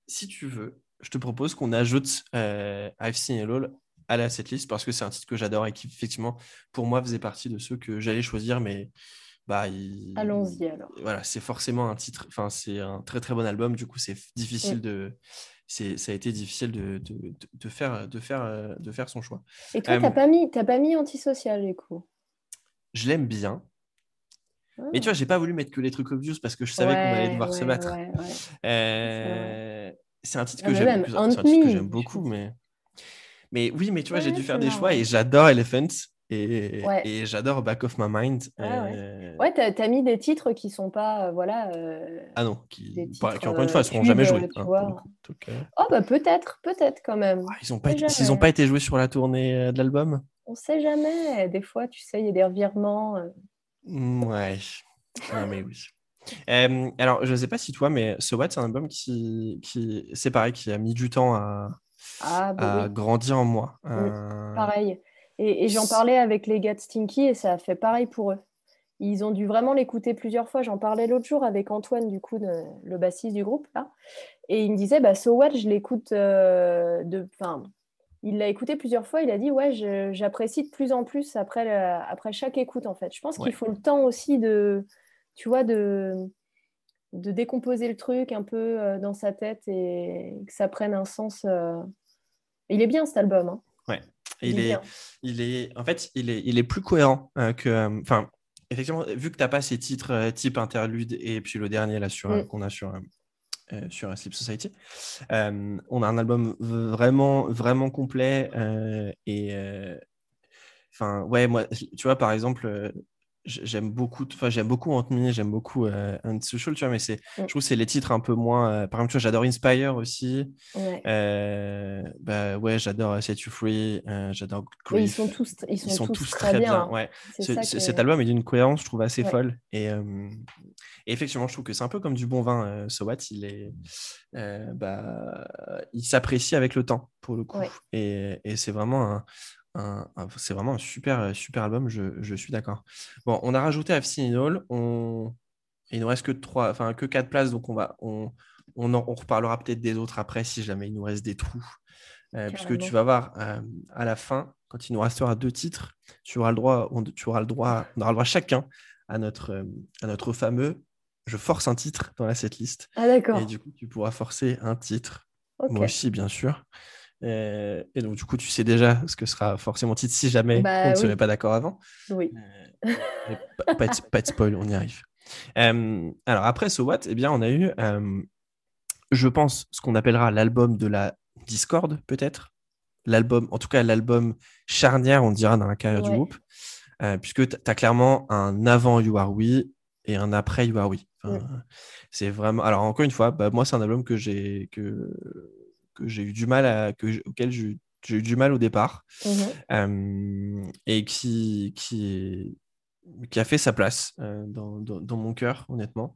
si tu veux, je te propose qu'on ajoute euh, I've Seen It All à la setlist parce que c'est un titre que j'adore et qui, effectivement, pour moi, faisait partie de ceux que j'allais choisir, mais bah, il- Allons-y alors. Voilà, c'est forcément un titre, enfin, c'est un très très bon album, du coup, c'est difficile Mm. de. c'est- Ça a été difficile de, de, de- de faire, de, faire, euh, de faire son choix. Et toi, Euh, t'as pas mis, pas mis antisocial du coup? Je l'aime bien, Ah. mais tu vois, j'ai pas voulu mettre que les trucs obvious parce que je savais qu'on allait devoir se battre. ouais, ouais. Euh, c'est un titre Ah, que j'aime un titre que Me, j'aime beaucoup, mais... mais oui, mais tu vois, j'ai dû faire des marrant. choix et j'adore Elephant et, Ouais. et j'adore Back of My Mind. Ouais, ouais. Euh, Ouais, t'as as mis des titres qui sont pas, euh, voilà. euh, Ah non, qui, titres, encore une fois, ne seront jamais joués. hein, coup. Oh bah peut-être, peut-être quand même. ah, ils n'ont pas, pas été joués sur la tournée de l'album? On sait jamais. Des fois, tu sais, il y a des revirements. euh. Mm, Ouais, non, mais oui. Euh, alors, je ne sais pas si toi, mais So What, c'est un album qui, qui c'est pareil, qui a mis du temps à, Ah bah à oui, grandir en moi. Euh, pareil. Et, et j'en parlais avec les gars de Stinky et ça a fait pareil pour eux. Ils ont dû vraiment l'écouter plusieurs fois. J'en parlais l'autre jour avec Antoine, du coup, de- le bassiste du groupe, là. Et il me disait, bah, So What, je l'écoute euh, de... Enfin, il l'a écouté plusieurs fois. Il a dit, ouais, j'apprécie de plus en plus après, la- après chaque écoute, en fait. Je pense Ouais. qu'il faut le temps aussi de, tu vois, de, de décomposer le truc un peu euh, dans sa tête et que ça prenne un sens. euh. Il est bien, cet album. hein. il est il est, en fait, il est, il est plus cohérent euh, que, euh, enfin, effectivement, vu que tu n'as pas ces titres euh, type interlude et puis le dernier là sur Mm. qu'on a sur sur Sleep Society, on a un album vraiment vraiment complet et enfin ouais moi tu vois par exemple j'aime beaucoup enfin j'aime beaucoup Ant Me, j'aime beaucoup euh, Unsocial tu vois mais c'est Mm. je trouve que c'est les titres un peu moins euh, par exemple tu vois j'adore Inspire aussi Ouais. euh, bah ouais, j'adore Set You Free, euh, j'adore Mais ils Grief. sont tous, ils sont Ils sont tous, tous très, bien. Ouais. Ce- Cet album est d'une cohérence, je trouve, assez Ouais. folle. Et, euh, et effectivement, je trouve que c'est un peu comme du bon vin. Euh, So What, il est, euh, bah, il s'apprécie avec le temps, pour le coup. Ouais. Et, et c'est vraiment un- c'est vraiment un super, super album. Je, je suis d'accord. Bon, on a rajouté It All. On, il nous reste que trois, enfin que quatre places, donc on va, on, on, en- on reparlera peut-être des autres après si jamais il nous reste des trous. Euh, puisque tu vas voir euh, à la fin, quand il nous restera deux titres, tu auras le droit, on, tu auras le droit, on aura le droit chacun à notre, euh, à notre fameux. Je force un titre dans la setlist Ah d'accord. et du coup tu pourras forcer un titre, moi aussi bien sûr. Euh, et donc du coup tu sais déjà ce que sera forcément titre si jamais Bah on ne se met pas d'accord avant. Oui. Euh, pas, pas de, pas de spoil, on y arrive. Euh, alors après So What, eh bien, on a eu, je pense, ce qu'on appellera l'album de la Discord, peut-être. L'album, en tout cas, l'album charnière, on dira, dans la carrière du groupe. Puisque tu as clairement un avant You Are We et un après You Are We. Enfin, C'est vraiment. Alors, encore une fois, bah, moi, c'est un album que j'ai que, que j'ai eu du mal à. Que, auquel j'ai eu du mal au départ. Mhm. Euh, et qui, qui, a fait sa place euh, dans, dans- dans mon cœur, honnêtement.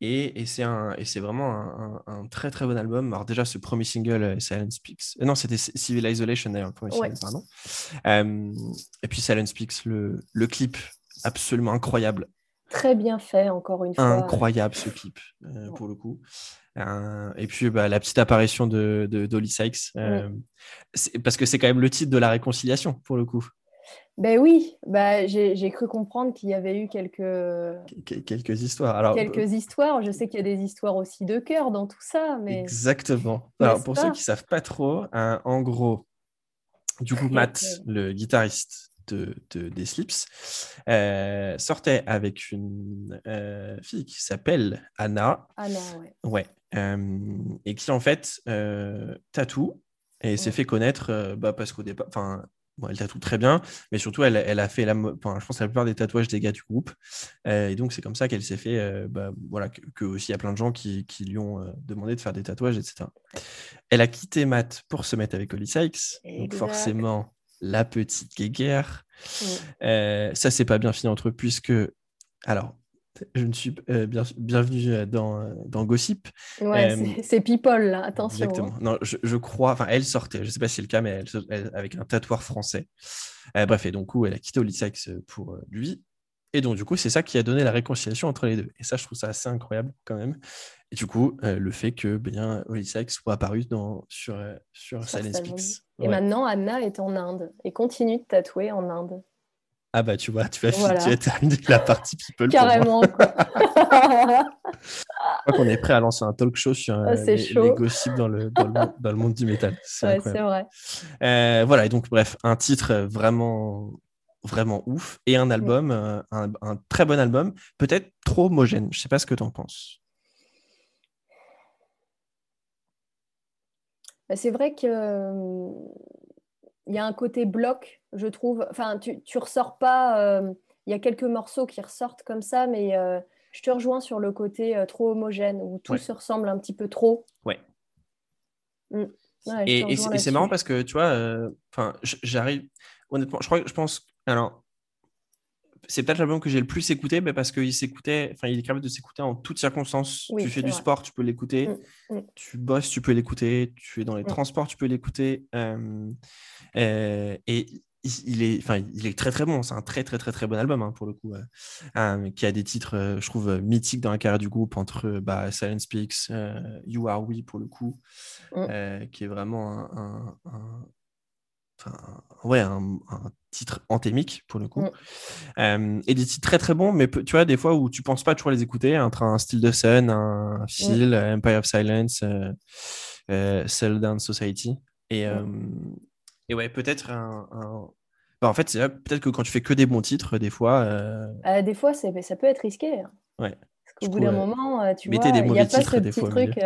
Et, et c'est un- et c'est vraiment un, un- un très très bon album. Alors déjà, ce premier single, euh, Silent Speaks. non, c'était Civil Isolation d'ailleurs, le premier Ouais. single, pardon. Euh, et puis Silent Speaks, le, le clip absolument incroyable. très bien fait, encore une fois. Incroyable ce clip, euh, pour le coup. Euh, et puis bah, la petite apparition de, de Dolly Sykes, euh, parce que c'est quand même le titre de la réconciliation, pour le coup. Ben oui, bah, j'ai cru comprendre qu'il y avait eu quelques... quelques histoires. Alors, quelques histoires. Je sais qu'il y a des histoires aussi de cœur dans tout ça. Mais... Exactement. Alors, pour ceux qui ne savent pas trop, hein, en gros, du coup, Matt, le guitariste de, des Slips, euh, sortait avec une euh, fille qui s'appelle Anna. Anna, ouais. Ouais. Euh, et qui, en fait, tatoue et s'est fait connaître bah, parce qu'au départ, enfin, elle tatoue très bien, mais surtout, elle, elle a fait la, enfin, je pense la plupart des tatouages des gars du groupe. et donc, c'est comme ça qu'elle s'est fait, bah, voilà, que, aussi il y a plein de gens qui, qui lui ont demandé de faire des tatouages, etc. Elle a quitté Matt pour se mettre avec Holly Sykes. Donc, forcément, la petite guéguerre. Mm. Euh, ça, c'est pas bien fini entre eux, puisque. Alors, je ne suis euh, bien, bienvenue euh, dans, dans Gossip. Ouais, c'est People, là, attention. Exactement. Non, je, crois, enfin, elle sortait, je sais pas si c'est le cas, mais elle, avec un tatoueur français. bref, et donc, où elle a quitté Olisex pour lui. Et donc, du coup, c'est ça qui a donné la réconciliation entre les deux. Et ça, je trouve ça assez incroyable quand même. Et du coup, le fait que bien Olisex soit apparu dans, sur, sur, sur Silent. Et maintenant, Anna est en Inde et continue de tatouer en Inde. Ah bah tu vois, tu vas voilà. terminer la partie people. Carrément. Quoi. Je crois qu'on est prêt à lancer un talk show sur ah, les, les, gossips dans le, dans, le, dans le, monde du métal. C'est vrai. Euh, voilà, et donc bref, un titre vraiment vraiment ouf et un album, euh, un, un, très bon album, peut-être trop homogène. Je sais pas ce que tu en penses. C'est vrai qu'il il y a un côté bloc, je trouve. Enfin, tu, tu ressors pas. Il y a quelques morceaux qui ressortent comme ça, mais je te rejoins sur le côté trop homogène, où tout se ressemble un petit peu trop. Ouais. Mmh. et, c'est marrant parce que, tu vois, enfin, j'arrive. Honnêtement, je crois que je pense. Alors, c'est peut-être l'album que j'ai le plus écouté mais parce qu'il s'écoutait, enfin, il est capable de s'écouter en toutes circonstances. tu fais du sport, tu peux l'écouter. Mm, mm. Tu bosses, tu peux l'écouter. Tu es dans les mm. transports, tu peux l'écouter. Euh, euh, et il est, enfin, il est très très bon. C'est un très très très très bon album hein, pour le coup, euh, qui a des titres, je trouve, mythiques dans la carrière du groupe entre bah, Silent Speaks, You Are We pour le coup, qui est vraiment un, ouais, un, titre anthémique pour le coup. Mm. Euh, et des titres très très bons, mais tu vois, des fois où tu penses pas toujours les écouter, entre un style de Sun, un Feel, mm. Empire of Silence, euh, euh Down Society. Et, mm. euh, et ouais, peut-être un. Bah, en fait, c'est peut-être que quand tu fais que des bons titres, des fois. des fois, ça peut être risqué. Hein. Ouais. Parce qu'au bout d'un moment, tu vois, il n'y a pas ce petit truc.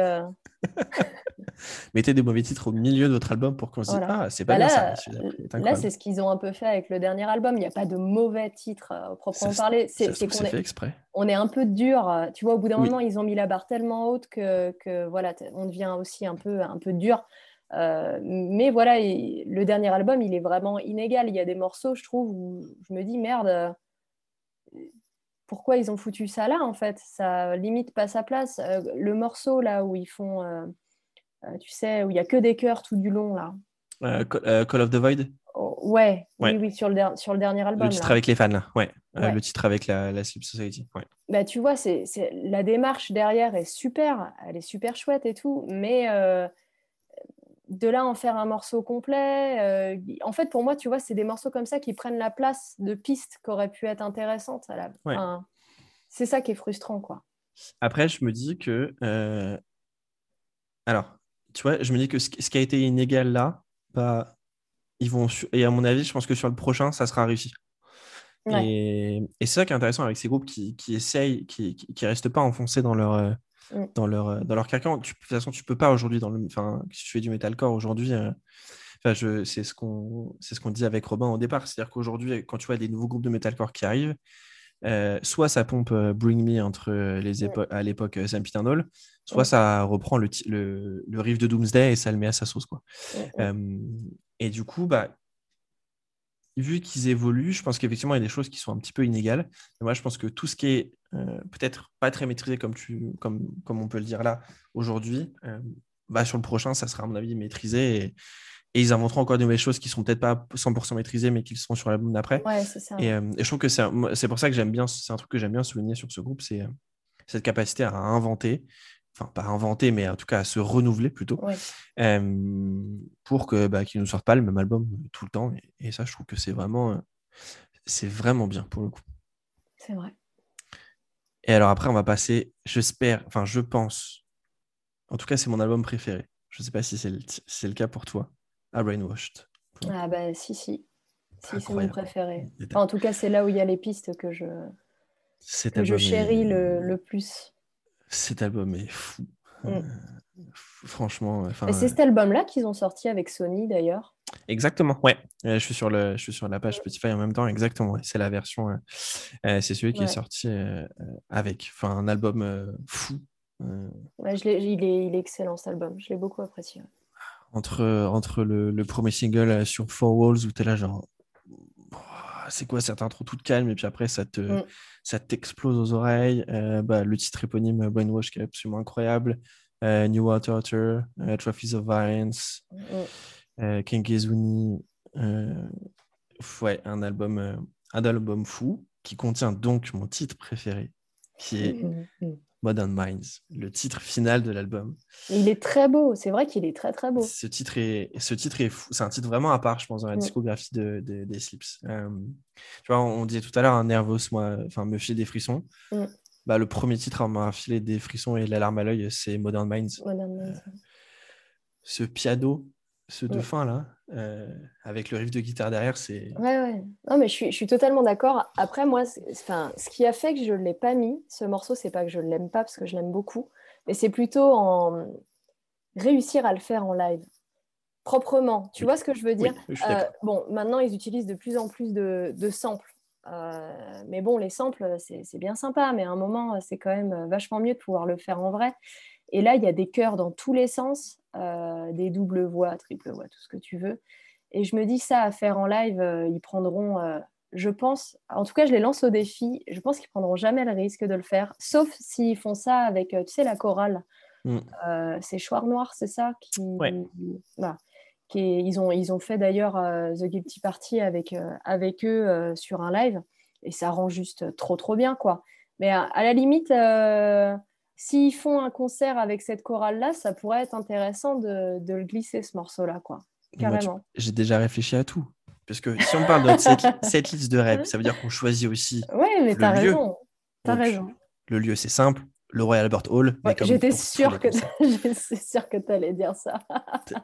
mettez des mauvais titres au milieu de votre album pour qu'on se dise Ah, c'est pas bah là, ça. Là, c'est ce qu'ils ont un peu fait avec le dernier album. Il n'y a pas de mauvais titres euh, proprement parler. C'est qu'on est, fait exprès. On est un peu dur. Euh, tu vois, au bout d'un moment, ils ont mis la barre tellement haute que, que voilà, on devient aussi un peu, un peu dur. Euh, mais voilà, le dernier album, il est vraiment inégal. Il y a des morceaux, je trouve, où je me dis merde pourquoi ils ont foutu ça là en fait? Ça limite pas sa place. le morceau là où ils font euh, tu sais, où il n'y a que des chœurs tout du long, là. Euh, euh, Call of the Void? Oh, ouais, oui, oui, sur le, sur le dernier album. Le titre avec les fans, là. Ouais. le titre avec la, la Sleep Society. Ouais. Bah, tu vois, c'est, la démarche derrière est super, elle est super chouette et tout, mais de là en faire un morceau complet, en fait, pour moi, tu vois, c'est des morceaux comme ça qui prennent la place de pistes qui auraient pu être intéressantes. À la... c'est ça qui est frustrant, quoi. Après, je me dis que. Alors, tu vois, je me dis que ce, qui a été inégal là, bah, ils vont. Et à mon avis, je pense que sur le prochain, ça sera réussi. Et, c'est ça qui est intéressant avec ces groupes qui, qui essayent, qui ne restent pas enfoncés dans leur, euh, mm. dans leur, euh, dans leur carcan. de toute façon, tu peux pas aujourd'hui, dans le, enfin, si tu fais du metalcore aujourd'hui, euh, je, c'est ce qu'on ce qu'on dit avec Robin au départ. C'est-à-dire qu'aujourd'hui, quand tu vois des nouveaux groupes de metalcore qui arrivent, soit ça pompe Bring Me entre les à l'époque Sam Piternol, soit ça reprend le, le, le, riff de Doomsday et ça le met à sa sauce. Quoi. et du coup, bah, vu qu'ils évoluent, je pense qu'effectivement, il y a des choses qui sont un petit peu inégales. moi, je pense que tout ce qui est peut-être pas très maîtrisé comme, tu, comme, comme on peut le dire là aujourd'hui, bah, sur le prochain, ça sera à mon avis maîtrisé. Et, et ils inventeront encore de nouvelles choses qui seront peut-être pas 100% maîtrisées, mais qui seront sur l'album d'après. Ouais, c'est ça. Et, euh, et je trouve que c'est pour ça que j'aime bien, c'est un truc que j'aime bien souligner sur ce groupe, c'est euh, cette capacité à inventer, enfin pas inventer, mais en tout cas à se renouveler plutôt, Ouais. euh, pour que bah, qu'ils ne nous sortent pas le même album tout le temps. Et, et ça, je trouve que c'est vraiment, euh, c'est vraiment bien pour le coup. C'est vrai. Et alors après, on va passer, j'espère, enfin je pense, en tout cas c'est mon album préféré. Je sais pas si c'est le, si c'est le cas pour toi, à Brainwashed. Ah bah si, si. Si, c'est mon préféré. Enfin, en tout cas, c'est là où il y a les pistes que je, que je chéris le, le plus. Cet album est fou. Mm. Euh, franchement, c'est cet album-là qu'ils ont sorti avec Sony d'ailleurs? exactement. Ouais, Euh, je suis sur le, je suis sur la page Spotify en même temps. Exactement. ouais. C'est la version, euh, euh, c'est celui qui est sorti avec, enfin, un album fou. Ouais, je l'ai- il, est, il est excellent cet album, je l'ai beaucoup apprécié. entre, entre le, le premier single sur Four Walls où tu es là genre c'est quoi cette intro toute calme et puis après ça te Mm. ça t'explose aux oreilles Euh, bah, le titre éponyme euh, Brainwash qui est absolument incroyable Euh, New Water Otter, euh, Trophies of Violence Mm. euh, ouais un album un album fou qui contient donc mon titre préféré qui est Mm, mm. Modern Minds le titre final de l'album il est très beau, c'est vrai qu'il est très très beau. Ce titre est, ce titre est fou. C'est un titre vraiment à part, je pense, dans la Mm. discographie de, de- des Slips. Euh, tu vois, on, on disait tout à l'heure, un nerveux, moi, enfin, me filer des frissons. Mm. Bah, le premier titre à m'a filé des frissons et l'alarme à l'œil, c'est Modern Minds. Modern Minds. Ce piano, ce de Mm. fin là, euh, avec le riff de guitare derrière, c'est. Ouais, ouais. Non, mais je suis, je suis totalement d'accord. Après, moi, enfin, ce qui a fait que je ne l'ai pas mis, ce morceau, c'est pas que je ne l'aime pas, parce que je l'aime beaucoup, mais c'est plutôt en réussir à le faire en live, proprement. Tu Oui. vois ce que je veux dire? Oui, je suis Euh. Bon, maintenant, ils utilisent de plus en plus de, de samples. Euh, mais bon, les samples, c'est bien sympa, mais à un moment, c'est quand même vachement mieux de pouvoir le faire en vrai. Et là, il y a des chœurs dans tous les sens, euh, des doubles voix, triple voix, tout ce que tu veux. Et je me dis, ça à faire en live, euh, ils prendront, euh, je pense, en tout cas, je les lance au défi, je pense qu'ils prendront jamais le risque de le faire, sauf s'ils font ça avec, tu sais, la chorale. Mm. Euh, c'est Choir Noir, c'est ça qui... Ouais. Voilà. Qui est- ils, ont, ils ont fait d'ailleurs The Guilty Party avec, avec eux sur un live, et ça rend juste trop, trop bien, quoi. Mais à, à la limite, s'ils font un concert avec cette chorale-là, ça pourrait être intéressant de, de le glisser, ce morceau-là, quoi. Carrément. J'ai déjà réfléchi à tout. Parce que si on parle de cette, cette liste de rêves, ça veut dire qu'on choisit aussi Ouais, mais t'as raison. T'as raison. le lieu, c'est simple, le Royal Albert Hall. Ouais, J'étais sûre que sûre que t'allais dire ça.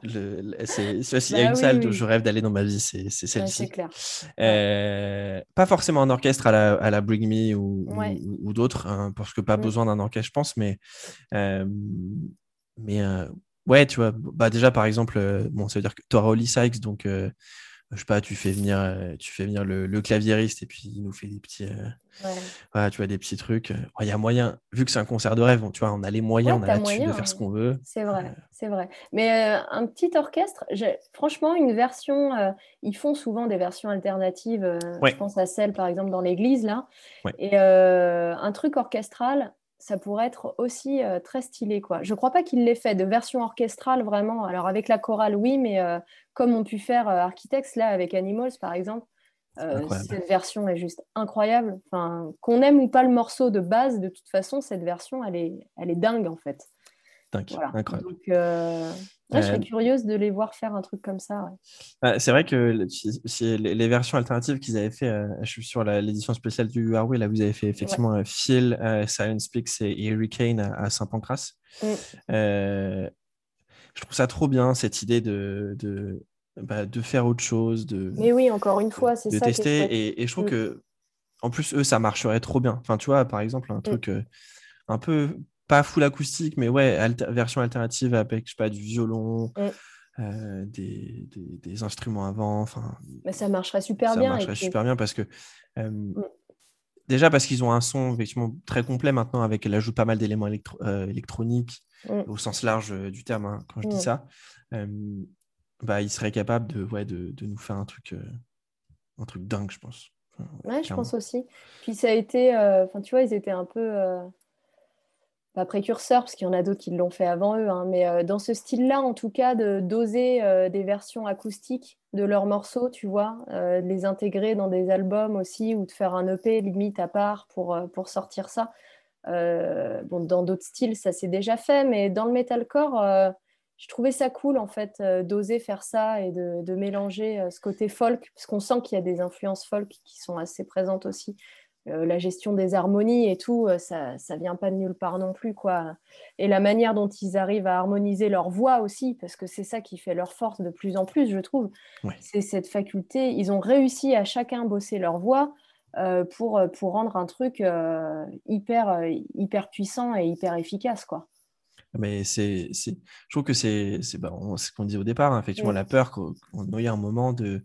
Le- c'est- S'il y a Bah une oui, salle oui. où je rêve d'aller dans ma vie, c'est Ouais, celle-ci. clair. Euh, pas forcément en orchestre à la, à la Bring Me ou, ou- Ouais. ou- ou d'autres, hein, parce que pas besoin d'un orchestre, je pense, mais, euh, mais euh, ouais, tu vois, bah déjà par exemple, bon, ça veut dire que tu auras Holly Sykes, donc je sais pas, tu fais venir, euh, tu fais venir le, le claviériste et puis il nous fait des petits, euh, Ouais. voilà, tu vois, des petits trucs. Euh, Il y a moyen, vu que c'est un concert de rêve, on- tu vois, on a les moyens, Ouais, on a là-dessus de faire ce hein. qu'on veut. C'est vrai, c'est vrai. Mais euh, un petit orchestre, franchement, une version, euh, ils font souvent des versions alternatives. Ouais. Je pense à celle, par exemple, dans l'église, là. Et un truc orchestral, ça pourrait être aussi euh, très stylé, quoi. Je crois pas qu'il l'ait fait de version orchestrale, vraiment. Alors, avec la chorale, oui, mais euh, comme ont pu faire euh, Architects, là, avec Animals, par exemple. cette version est juste incroyable. Enfin, qu'on aime ou pas le morceau de base, de toute façon, cette version, elle est, elle est dingue en fait. Dingue, Voilà. incroyable. Donc, euh, ouais, je serais Euh, curieuse de les voir faire un truc comme ça. ouais. Bah, c'est vrai que les, versions alternatives qu'ils avaient fait, euh, je suis sur l'édition spéciale du Huawei, là vous avez fait effectivement Phil, Silence Peaks et Hurricane à, à Saint-Pancras. Mm. Je trouve ça trop bien cette idée de, de, bah, de faire autre chose, de, Mais oui, encore une fois, c'est de ça. tester. Et, et je trouve Mm. que, en plus, eux, ça marcherait trop bien. Enfin, tu vois, par exemple, un truc euh, un peu, pas full acoustique, mais ouais, alter- version alternative avec, je sais pas, du violon, Mm. euh, des, des, des instruments avant. Enfin, ça marcherait super ça bien. et marcherait puis- super bien parce que, euh, déjà parce qu'ils ont un son effectivement très complet maintenant avec l'ajout de pas mal d'éléments électro- euh, électroniques Mm. au sens large du terme, hein, quand je dis Mm. ça. bah, ils seraient capables de, ouais, de, de nous faire un truc, un truc dingue, je pense. Enfin, Ouais, je pense aussi. Puis ça a été, enfin, tu vois, ils étaient un peu, pas précurseurs, parce qu'il y en a d'autres qui l'ont fait avant eux, hein, mais dans ce style-là, en tout cas, de doser des versions acoustiques de leurs morceaux, tu vois, de les intégrer dans des albums aussi, ou de faire un EP limite à part pour, pour sortir ça. bon, dans d'autres styles, ça s'est déjà fait, mais dans le metalcore, je trouvais ça cool en fait d'oser faire ça et de, de mélanger ce côté folk, parce qu'on sent qu'il y a des influences folk qui sont assez présentes aussi. Euh, la gestion des harmonies et tout, euh, ça ne vient pas de nulle part non plus. quoi. Et la manière dont ils arrivent à harmoniser leur voix aussi, parce que c'est ça qui fait leur force de plus en plus, je trouve. C'est cette faculté. Ils ont réussi à chacun bosser leur voix euh, pour, pour rendre un truc hyper, hyper puissant et hyper efficace. quoi. Mais c'est, je trouve que c'est, c'est bah, ce qu'on dit au départ, hein, effectivement, la peur qu'on ait un moment de,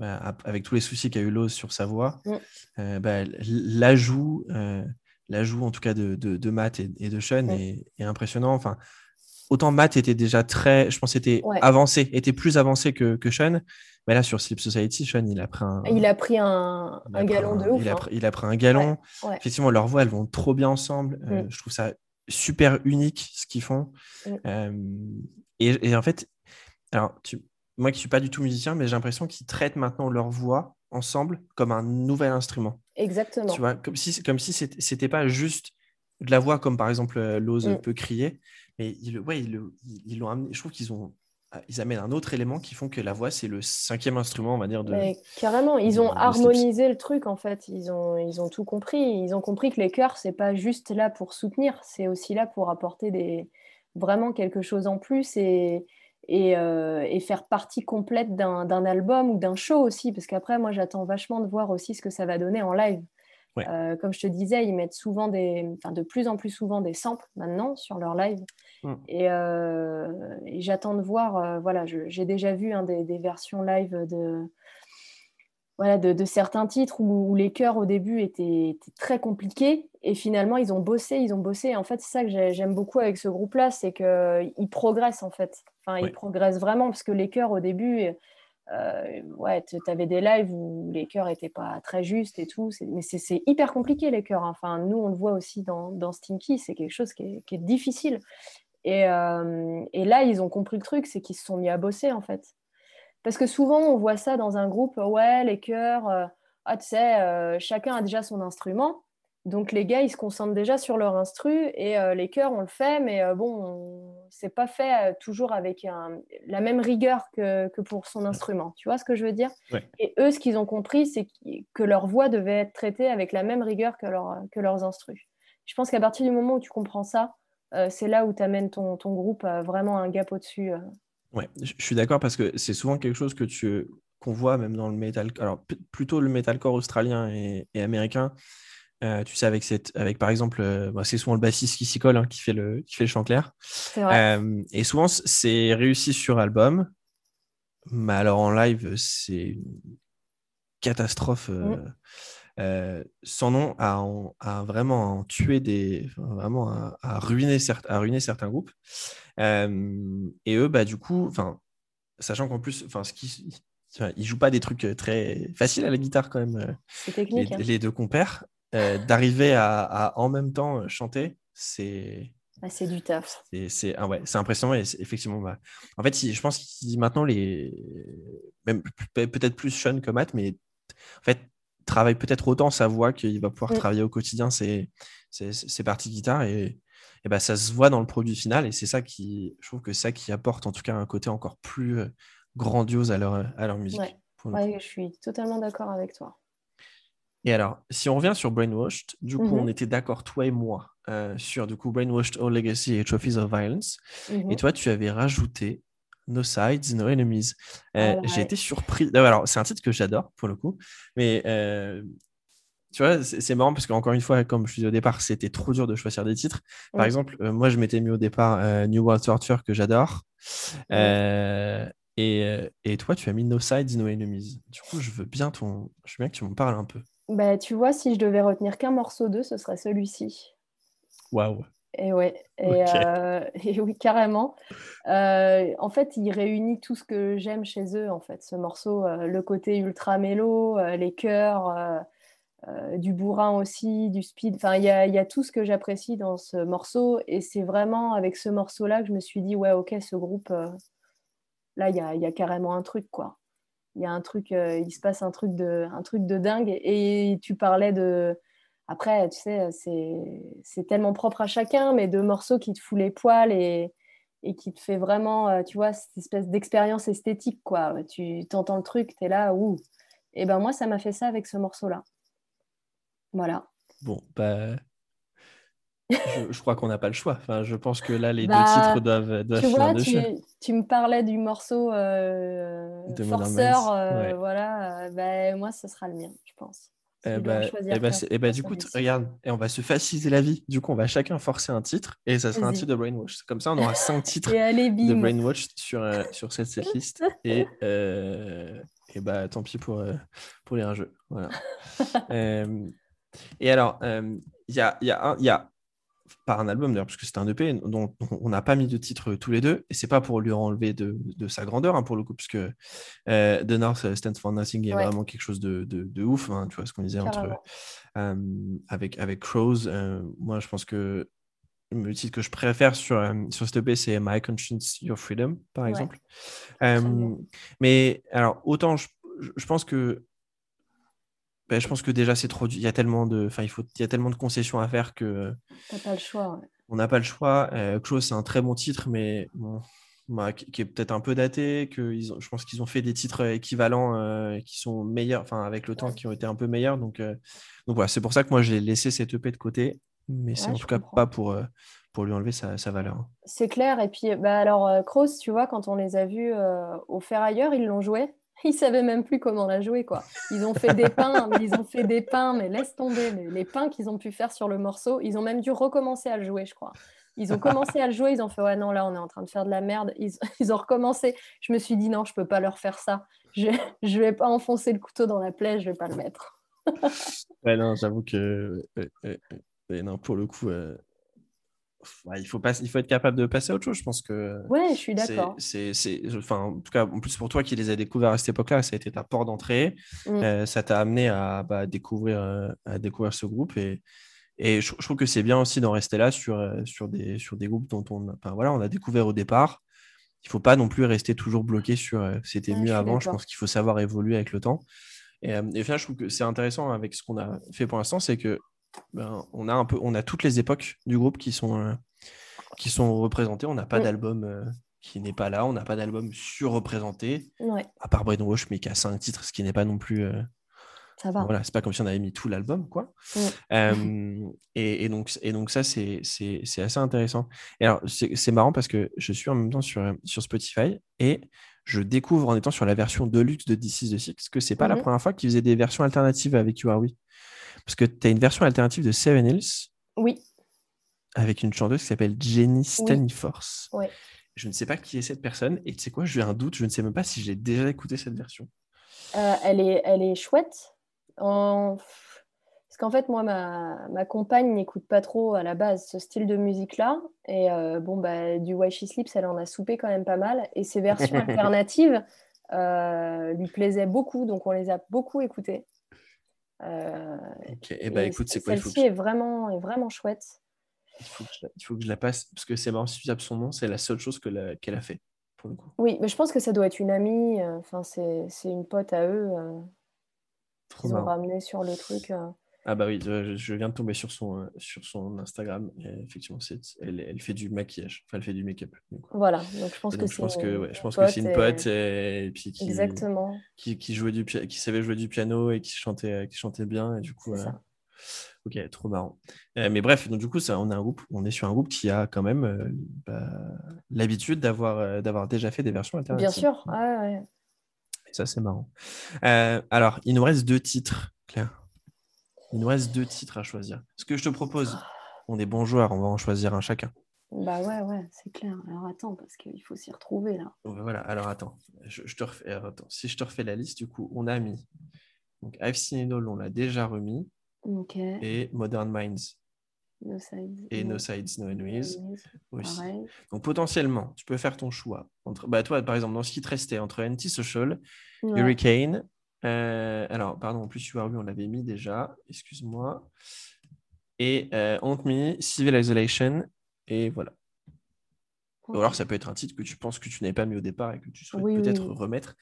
avec tous les soucis qu'a eu Lowe's sur sa voix, mm. euh, bah, l'ajout, euh, l'ajout en tout cas de, de, Matt et, de Sean mm. est, impressionnant. Enfin, autant Matt était déjà très, je pense, était avancé, était plus avancé que, que Sean. Mais là, sur Sleep Society, Sean, il a pris un. Il a pris un, un galon de ouf. Il a, hein. pris, il a, pris un galon. Effectivement, leurs voix, elles vont trop bien ensemble. Euh, mm. je trouve ça super unique ce qu'ils font. Et, et, en fait, alors, tu, moi qui suis pas du tout musicien, mais j'ai l'impression qu'ils traitent maintenant leur voix ensemble comme un nouvel instrument. Exactement. Tu vois, comme si, comme si c'était pas juste de la voix comme par exemple euh, Lose mm. peut crier, mais ils, ouais, ils, ils l'ont amené. Je trouve qu'ils ont ils amènent un autre élément qui font que la voix c'est le cinquième instrument on va dire de carrément ils ont harmonisé le truc en fait ils ont ils ont tout compris ils ont compris que les chœurs c'est pas juste là pour soutenir c'est aussi là pour apporter des vraiment quelque chose en plus et euh, et, faire partie complète d'un album ou d'un show aussi, parce qu'après, moi, j'attends vachement de voir aussi ce que ça va donner en live. Euh, comme je te disais, ils mettent souvent des, enfin, de plus en plus souvent des samples maintenant sur leur live. Mm. Euh, et, j'attends de voir, voilà, j'ai déjà vu hein, des, versions live de, voilà, de, certains titres où, les chœurs au début étaient, très compliqués et finalement ils ont bossé, ils ont bossé. en fait, c'est ça que j'aime beaucoup avec ce groupe-là, c'est qu'ils progressent en fait. Enfin, ils progressent vraiment parce que les chœurs au début, euh, ouais, tu avais des lives où les chœurs n'étaient pas très justes et tout. Mais c'est hyper compliqué les chœurs. Hein. Enfin, nous, on le voit aussi dans, dans Stinky, c'est quelque chose qui est, difficile. Et, euh, et, là, ils ont compris le truc, c'est qu'ils se sont mis à bosser en fait. Parce que souvent, on voit ça dans un groupe, ouais, les chœurs, euh, ah, tu sais, chacun a déjà son instrument. Donc les gars, ils se concentrent déjà sur leur instru et euh, les chœurs, on le fait, mais bon, c'est pas fait toujours avec la même rigueur que, pour son instrument. Tu vois ce que je veux dire? Et eux, ce qu'ils ont compris, c'est que leur voix devait être traitée avec la même rigueur que, que leurs instrus. Je pense qu'à partir du moment où tu comprends ça, c'est là où tu amènes ton, ton groupe vraiment un gap au-dessus Ouais, je suis d'accord parce que c'est souvent quelque chose que tu qu'on voit même dans le metal, alors plutôt le metalcore australien et, américain. Euh, tu sais, avec, cette, avec par exemple, euh, bah, c'est souvent le bassiste qui s'y colle, hein, qui, fait le, qui fait le chant clair. Euh, et souvent, c'est réussi sur album, mais alors en live, c'est une catastrophe. Mmh. Son nom a, vraiment tué des, vraiment à, ruiner, à ruiner certains groupes. Et eux, bah, du coup, sachant qu'en plus, ce qui, ils jouent pas des trucs très faciles à la guitare quand même. Technique. Les, hein. deux compères, d'arriver à, en même temps chanter, c'est. Ah, c'est du taf. C'est ah ouais, impressionnant. Et effectivement, bah, en fait, je pense qu'il maintenant les, même peut-être plus Sean que Matt, mais en fait, travaille peut-être autant sa voix qu'il va pouvoir mm. travailler au quotidien ses, parties guitare et, et bah, ça se voit dans le produit final et c'est ça qui, je trouve que ça qui apporte en tout cas un côté encore plus euh, grandiose à leur, à leur musique. Ouais. je suis totalement d'accord avec toi. Et alors, si on revient sur Brainwashed, du coup, on mm-hmm. était d'accord, toi et moi, euh, sur du coup Brainwashed, All Legacy et Trophies of Violence. Et mm-hmm. toi, tu avais rajouté No Sides, No Enemies. Euh, ah j'ai été surpris. Alors, c'est un titre que j'adore pour le coup, mais euh, tu vois, c'est marrant parce qu'encore une fois, comme je disais au départ, c'était trop dur de choisir des titres. Par exemple, euh, moi, je m'étais mis au départ New World Torture que j'adore. Et, et, toi, tu as mis No Sides, No Enemies. Du coup, je veux bien, ton... je veux bien que tu m'en parles un peu. Bah, tu vois, si je devais retenir qu'un morceau d'eux, ce serait celui-ci. Waouh. Et ouais, euh, et, oui, carrément. Euh, en fait, il réunit tout ce que j'aime chez eux, en fait, ce morceau, euh, le côté ultra mélo, les chœurs, euh, du bourrin aussi, du speed. Enfin, il y a, y a, tout ce que j'apprécie dans ce morceau. Et c'est vraiment avec ce morceau-là que je me suis dit, ouais, ok, ce groupe, euh, là, il y a, y a, carrément un truc, quoi. Il y a un truc, euh, il se passe un truc de, un truc de dingue. Et tu parlais de. Après, tu sais, c'est tellement propre à chacun, mais de morceaux qui te fout les poils et, et qui te fait vraiment, tu vois, cette espèce d'expérience esthétique, quoi. Tu t'entends le truc, tu es là, ouh. Et ben moi, ça m'a fait ça avec ce morceau-là. Voilà. Bon, bah, je, crois qu'on n'a pas le choix. Enfin, je pense que là, les deux bah, titres doivent, doivent tu vois, tu, me parlais du morceau euh, de Forceur. Euh, voilà, euh, bah, moi, ce sera le mien, je pense. Eh bah, eh bah, eh bah du coup, regarde, et on va se faciliter la vie. Du coup, on va chacun forcer un titre et ça sera un titre de Brainwash. Comme ça, on aura cinq titres de Brainwash sur, sur cette, liste. Et, et bah, tant pis pour, pour les jeu. Voilà. Et alors, euh, il y, a, y, a y a par un album d'ailleurs, parce que c'est un EP dont on n'a pas mis de titre tous les deux, et c'est pas pour lui enlever de, de sa grandeur hein, pour le coup, puisque euh, The North Stands for Nothing est vraiment quelque chose de, de, ouf, hein, tu vois ce qu'on disait entre euh, avec avec Crows. Euh, moi, je pense que le titre que je préfère sur, sur cet EP, c'est My Conscience, Your Freedom, par exemple. mais alors, autant je, je pense que ben, je pense que déjà c'est trop il y a tellement de enfin il faut il y a tellement de concessions à faire que t'as pas le choix on n'a pas le choix euh, c'est un très bon titre mais bah, qui, est peut-être un peu daté que ils je pense qu'ils ont fait des titres équivalents euh, qui sont meilleurs enfin avec le temps qui ont été un peu meilleurs donc euh, donc voilà c'est pour ça que moi j'ai laissé cette EP de côté mais c'est en tout cas pas pour euh, pour lui enlever sa, sa valeur. C'est clair. Et puis, bah alors, Cross, tu vois, quand on les a vus au Ferrailleur, ils l'ont joué. Ils savaient même plus comment la jouer, quoi. Ils ont fait des pains, mais ils ont fait des pains, mais laisse tomber les, pains qu'ils ont pu faire sur le morceau. Ils ont même dû recommencer à le jouer, je crois. Ils ont commencé à le jouer, ils ont fait ouais non là on est en train de faire de la merde. Ils, ils ont recommencé. Je me suis dit non je peux pas leur faire ça. Je je vais pas enfoncer le couteau dans la plaie, je vais pas le mettre. ouais non j'avoue que non pour le coup il, faut pas, il faut être capable de passer à autre chose. Je pense que. Ouais, je suis d'accord. C'est, enfin, en tout cas, en plus pour toi qui les as découverts à cette époque-là, ça a été ta porte d'entrée. Mm. Euh, ça t'a amené à bah, découvrir, euh, à découvrir ce groupe. Et, et je, trouve que c'est bien aussi d'en rester là sur, euh, sur, des, sur des groupes dont on, enfin, voilà, on a découvert au départ. Il ne faut pas non plus rester toujours bloqué sur c'était mieux avant. Je pense qu'il faut savoir évoluer avec le temps. Et, et je trouve que c'est intéressant avec ce qu'on a fait pour l'instant, c'est que ben, on a un peu, on a toutes les époques du groupe qui sont, euh, qui sont représentées. On n'a pas mm. d'album euh, qui n'est pas là, on n'a pas d'album surreprésenté, à part Brainwash, mais qui a cinq titres, ce qui n'est pas non plus. Euh, ça va. Voilà, c'est pas comme si on avait mis tout l'album, quoi. Et, donc, et donc ça, c'est assez intéressant. Et alors, c'est marrant parce que je suis en même temps sur, sur Spotify et je découvre en étant sur la version deluxe de D6 de Six que c'est pas la mm-hmm. première fois qu'ils faisaient des versions alternatives avec You Are We. Parce que tu as une version alternative de Seven Hills. Oui. Avec une chanteuse qui s'appelle Jenny Staniforce. Oui. Je ne sais pas qui est cette personne. Et tu sais quoi, j'ai un doute. Je ne sais même pas si j'ai déjà écouté cette version. Euh, elle, est, elle est chouette. En... Parce qu'en fait, moi, ma, ma compagne n'écoute pas trop à la base ce style de musique-là. Et euh, bon, bah, du Why She Sleeps, elle en a soupé quand même pas mal. Et ces versions alternatives euh, lui plaisaient beaucoup. Donc, on les a beaucoup écoutées. Euh, ok, et bah écoute, c'est quoi Celle-ci est vraiment, est vraiment chouette. Il faut, que je, il faut que je la passe, parce que c'est marrant, si son nom, c'est la seule chose qu'elle a fait. Pour le coup. Oui, mais je pense que ça doit être une amie, euh, enfin, c'est une pote à eux. Euh, qu'ils ont ramené sur le truc. Euh. Ah bah oui, je, viens de tomber sur son, sur son Instagram. Et effectivement, elle, elle, fait du maquillage, enfin elle fait du make-up. Voilà, donc je pense que c'est. Je pense que, ouais, je pense que c'est une pote et, puis qui, Exactement. Qui, qui, jouait du, qui savait jouer du piano et qui chantait, qui chantait bien. Et du coup, ok, trop marrant. Euh, mais bref, donc du coup, ça, on, a un groupe, on est sur un groupe qui a quand même euh, bah, l'habitude d'avoir euh, d'avoir déjà fait des versions alternatives. Bien sûr, ouais, ouais. Et ça, c'est marrant. alors, il nous reste deux titres, Claire. Il nous reste deux titres à choisir. Ce que je te propose, on est bons joueurs, on va en choisir un chacun. Bah ouais, ouais, c'est clair. Alors attends, parce qu'il faut s'y retrouver là. Voilà, alors attends. Je, te refais, attends. Si je te refais la liste, du coup, on a mis. Donc, I've seen on l'a déjà remis. Ok. Et Modern Minds. No sides. Et No, Sides, No Enemies. Aussi. Donc, potentiellement, tu peux faire ton choix. Entre... Bah, toi, par exemple, dans ce qui te restait entre Antisocial, Hurricane Euh, alors, pardon, en plus, tu on l'avait mis déjà. Excuse-moi. Et euh, Haunt Me, Civil Isolation. Et voilà. Ou alors, ça peut être un titre que tu penses que tu n'avais pas mis au départ et que tu souhaites peut-être remettre.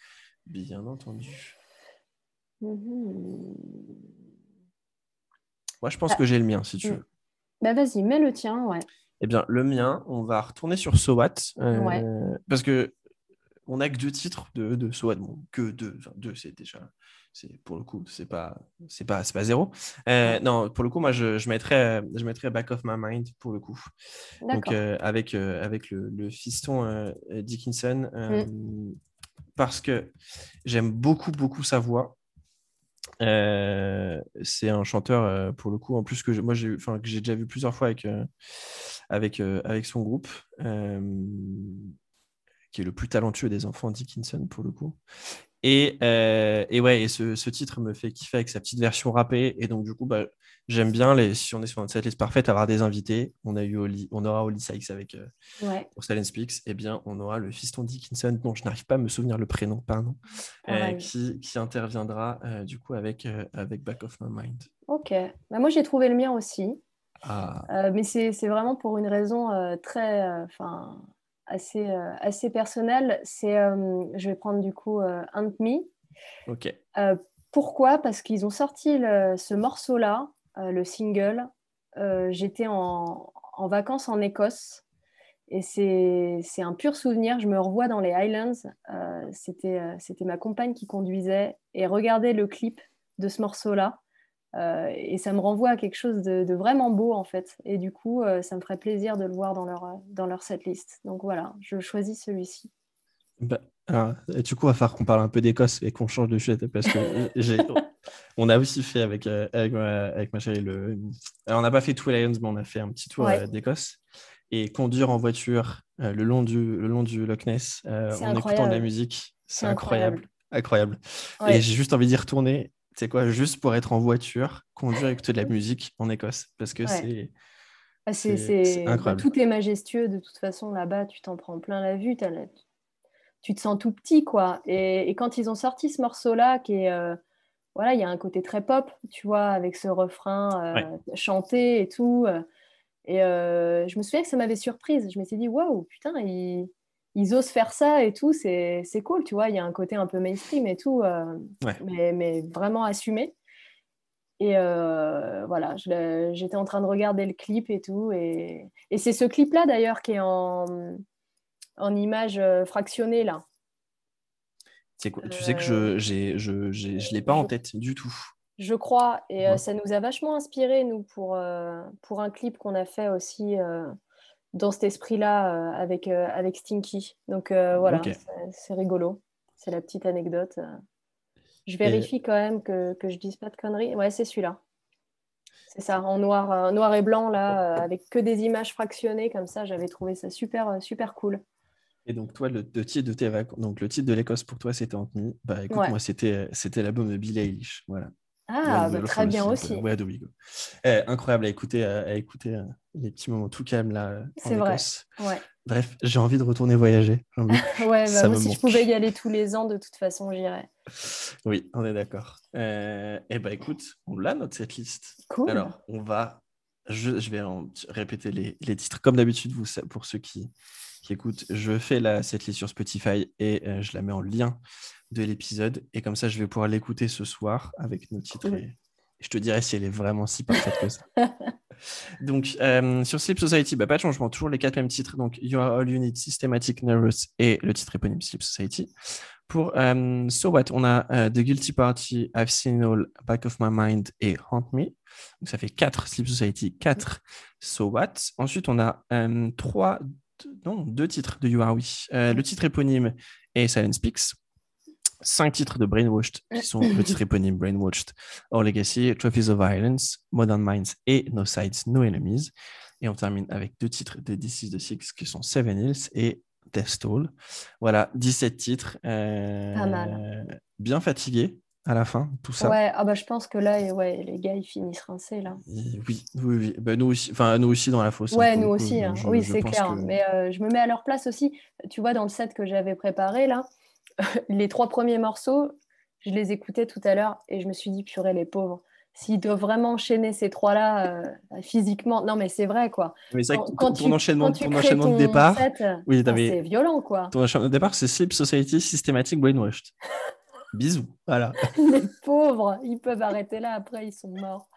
Bien entendu. Mhm. Moi, je pense ah. que j'ai le mien, si tu mm. veux. Bah, vas-y, mets le tien, ouais. Eh bien, le mien, on va retourner sur SOAT. Euh, parce que on n'a que deux titres de, de. Bon, que deux. Enfin, deux, c'est déjà. C'est, pour le coup, c'est pas, c'est pas, c'est pas zéro. Euh, non, pour le coup, moi, je, je, mettrais, je mettrais Back of My Mind pour le coup. Donc, euh, avec, avec le, le fiston Dickinson. Mm. Parce que j'aime beaucoup, beaucoup sa voix. c'est un chanteur, pour le coup, en plus que moi, j'ai, que j'ai déjà vu plusieurs fois avec, avec, euh, avec son groupe, euh, qui est le plus talentueux des enfants Dickinson pour le coup. Et, euh, et ouais, et ce, ce, titre me fait kiffer avec sa petite version rappée. Et donc, du coup, bah, j'aime bien, les, si on est sur cette liste parfaite, avoir des invités. On, a eu on aura Oli Sykes avec, pour Silent Speaks. Et eh bien, on aura le fiston Dickinson, dont je n'arrive pas à me souvenir le prénom, pardon, qui, qui, interviendra du coup avec, avec Back of My Mind. Ok. Bah, moi, j'ai trouvé le mien aussi. Ah. Euh, mais c'est vraiment pour une raison euh, très, euh, enfin, assez, assez personnelle. C'est, je vais prendre du coup Hunt Me. Ok. pourquoi? Parce qu'ils ont sorti ce morceau-là, le single. J'étais en, en, vacances en Écosse. Et c'est un pur souvenir. Je me revois dans les Highlands. C'était ma compagne qui conduisait. Et regardez le clip de ce morceau-là. Euh, et ça me renvoie à quelque chose de, vraiment beau en fait. Et du coup, euh, ça me ferait plaisir de le voir dans leur, dans leur setlist. Donc voilà, je choisis celui-ci. Bah, du coup, il va falloir qu'on parle un peu d'Écosse et qu'on change de sujet parce que on a aussi fait avec, euh, avec, avec, ma chérie le. Alors, on n'a pas fait tout Lions, mais on a fait un petit tour d'Écosse. Et conduire en voiture le, long du, le long du Loch Ness en écoutant de la musique, c'est incroyable. Incroyable. Et j'ai juste envie d'y retourner c'est quoi, juste pour être en voiture, conduire avec de la musique en Écosse, parce que c'est ah, c'est incroyable. tout est majestueux de toute façon là-bas, tu t'en prends plein la vue, tu te sens tout petit quoi. Et, quand ils ont sorti ce morceau-là, qui est euh, voilà, il y a un côté très pop, tu vois, avec ce refrain euh, chanté et tout. Euh, et je me souviens que ça m'avait surprise. Je me suis dit waouh, putain, il ils osent faire ça et tout, c'est cool, tu vois. Il y a un côté un peu mainstream et tout, euh, mais, mais, vraiment assumé. Et euh, voilà, j'étais en train de regarder le clip et tout. Et, et c'est ce clip-là d'ailleurs qui est en, en image euh, fractionnée là. Quoi tu sais que je ne je, je, l'ai pas en tête du tout. Je crois. Et ça nous a vachement inspiré, nous, pour, pour un clip qu'on a fait aussi dans cet esprit-là euh, avec, euh, avec Stinky. Donc euh, voilà, c'est rigolo. C'est la petite anecdote. Je vérifie quand même que, que je dise pas de conneries. Ouais, c'est celui-là. C'est ça, en noir, noir et blanc, là, avec que des images fractionnées comme ça. J'avais trouvé ça super, super cool. Et donc, toi, le, titre de tes donc le titre de l'Écosse pour toi, c'était Anthony. Bah écoute, moi, c'était, c'était l'album de Billie Eilish. Voilà. Ah, bah, très bien aussi. Ouais, eh, incroyable à écouter, à écouter euh, les petits moments tout calmes là. C'est vrai. Bref, j'ai envie de retourner voyager. ouais, bah, si je pouvais y aller tous les ans, de toute façon, j'irais. Oui, on est d'accord. Euh, eh ben, écoute, on l'a notre cette liste. Cool. Alors, on va, je, je vais répéter les, les titres comme d'habitude. Vous, pour ceux qui, qui écoutent, je fais la cette liste sur Spotify et euh, je la mets en lien de l'épisode. Et comme ça, je vais pouvoir l'écouter ce soir avec nos titres. Et je te dirai si elle est vraiment si parfaite que ça. Donc, euh, sur Sleep Society, bah, pas de changement, toujours les quatre mêmes titres. Donc, You Are All You Need, Systematic Nervous et le titre éponyme Sleep Society. Pour euh, So What, on a euh, The Guilty Party, I've Seen All, Back of My Mind et Haunt Me. Donc, ça fait quatre Sleep Society, quatre So What. Ensuite, on a trois, non, deux titres de You Are We. le titre éponyme est Silent Speaks cinq titres de Brainwashed qui sont le titre éponyme Brainwashed, Our Legacy, Trophies of Violence, Modern Minds et No Sides, No Enemies. Et on termine avec deux titres de This de Six qui sont Seven Hills et Death Stall. Voilà, 17 titres. Euh, Pas mal. Bien fatigué à la fin, tout ça. Ouais, ah bah, je pense que là, ouais, les gars, ils finissent rincés, là. oui, oui, oui. Bah, nous, aussi, enfin, nous aussi dans la fosse. Hein, ouais, nous aussi. Hein. oui, c'est clair. Mais euh, je me mets à leur place aussi. Tu vois, dans le set que j'avais préparé, là, les trois premiers morceaux, Je les écoutais tout à l'heure et je me suis dit, purée, les pauvres. S'ils doivent vraiment enchaîner ces trois-là euh, physiquement, non mais c'est vrai quoi. Mais c'est quand, ton, enchaînement, ton enchaînement de départ, oui, c'est violent quoi. Ton enchaînement de départ, c'est Sleep Society Systematic Brainwashed. Bisous, voilà. Les pauvres, ils peuvent arrêter là, après ils sont morts.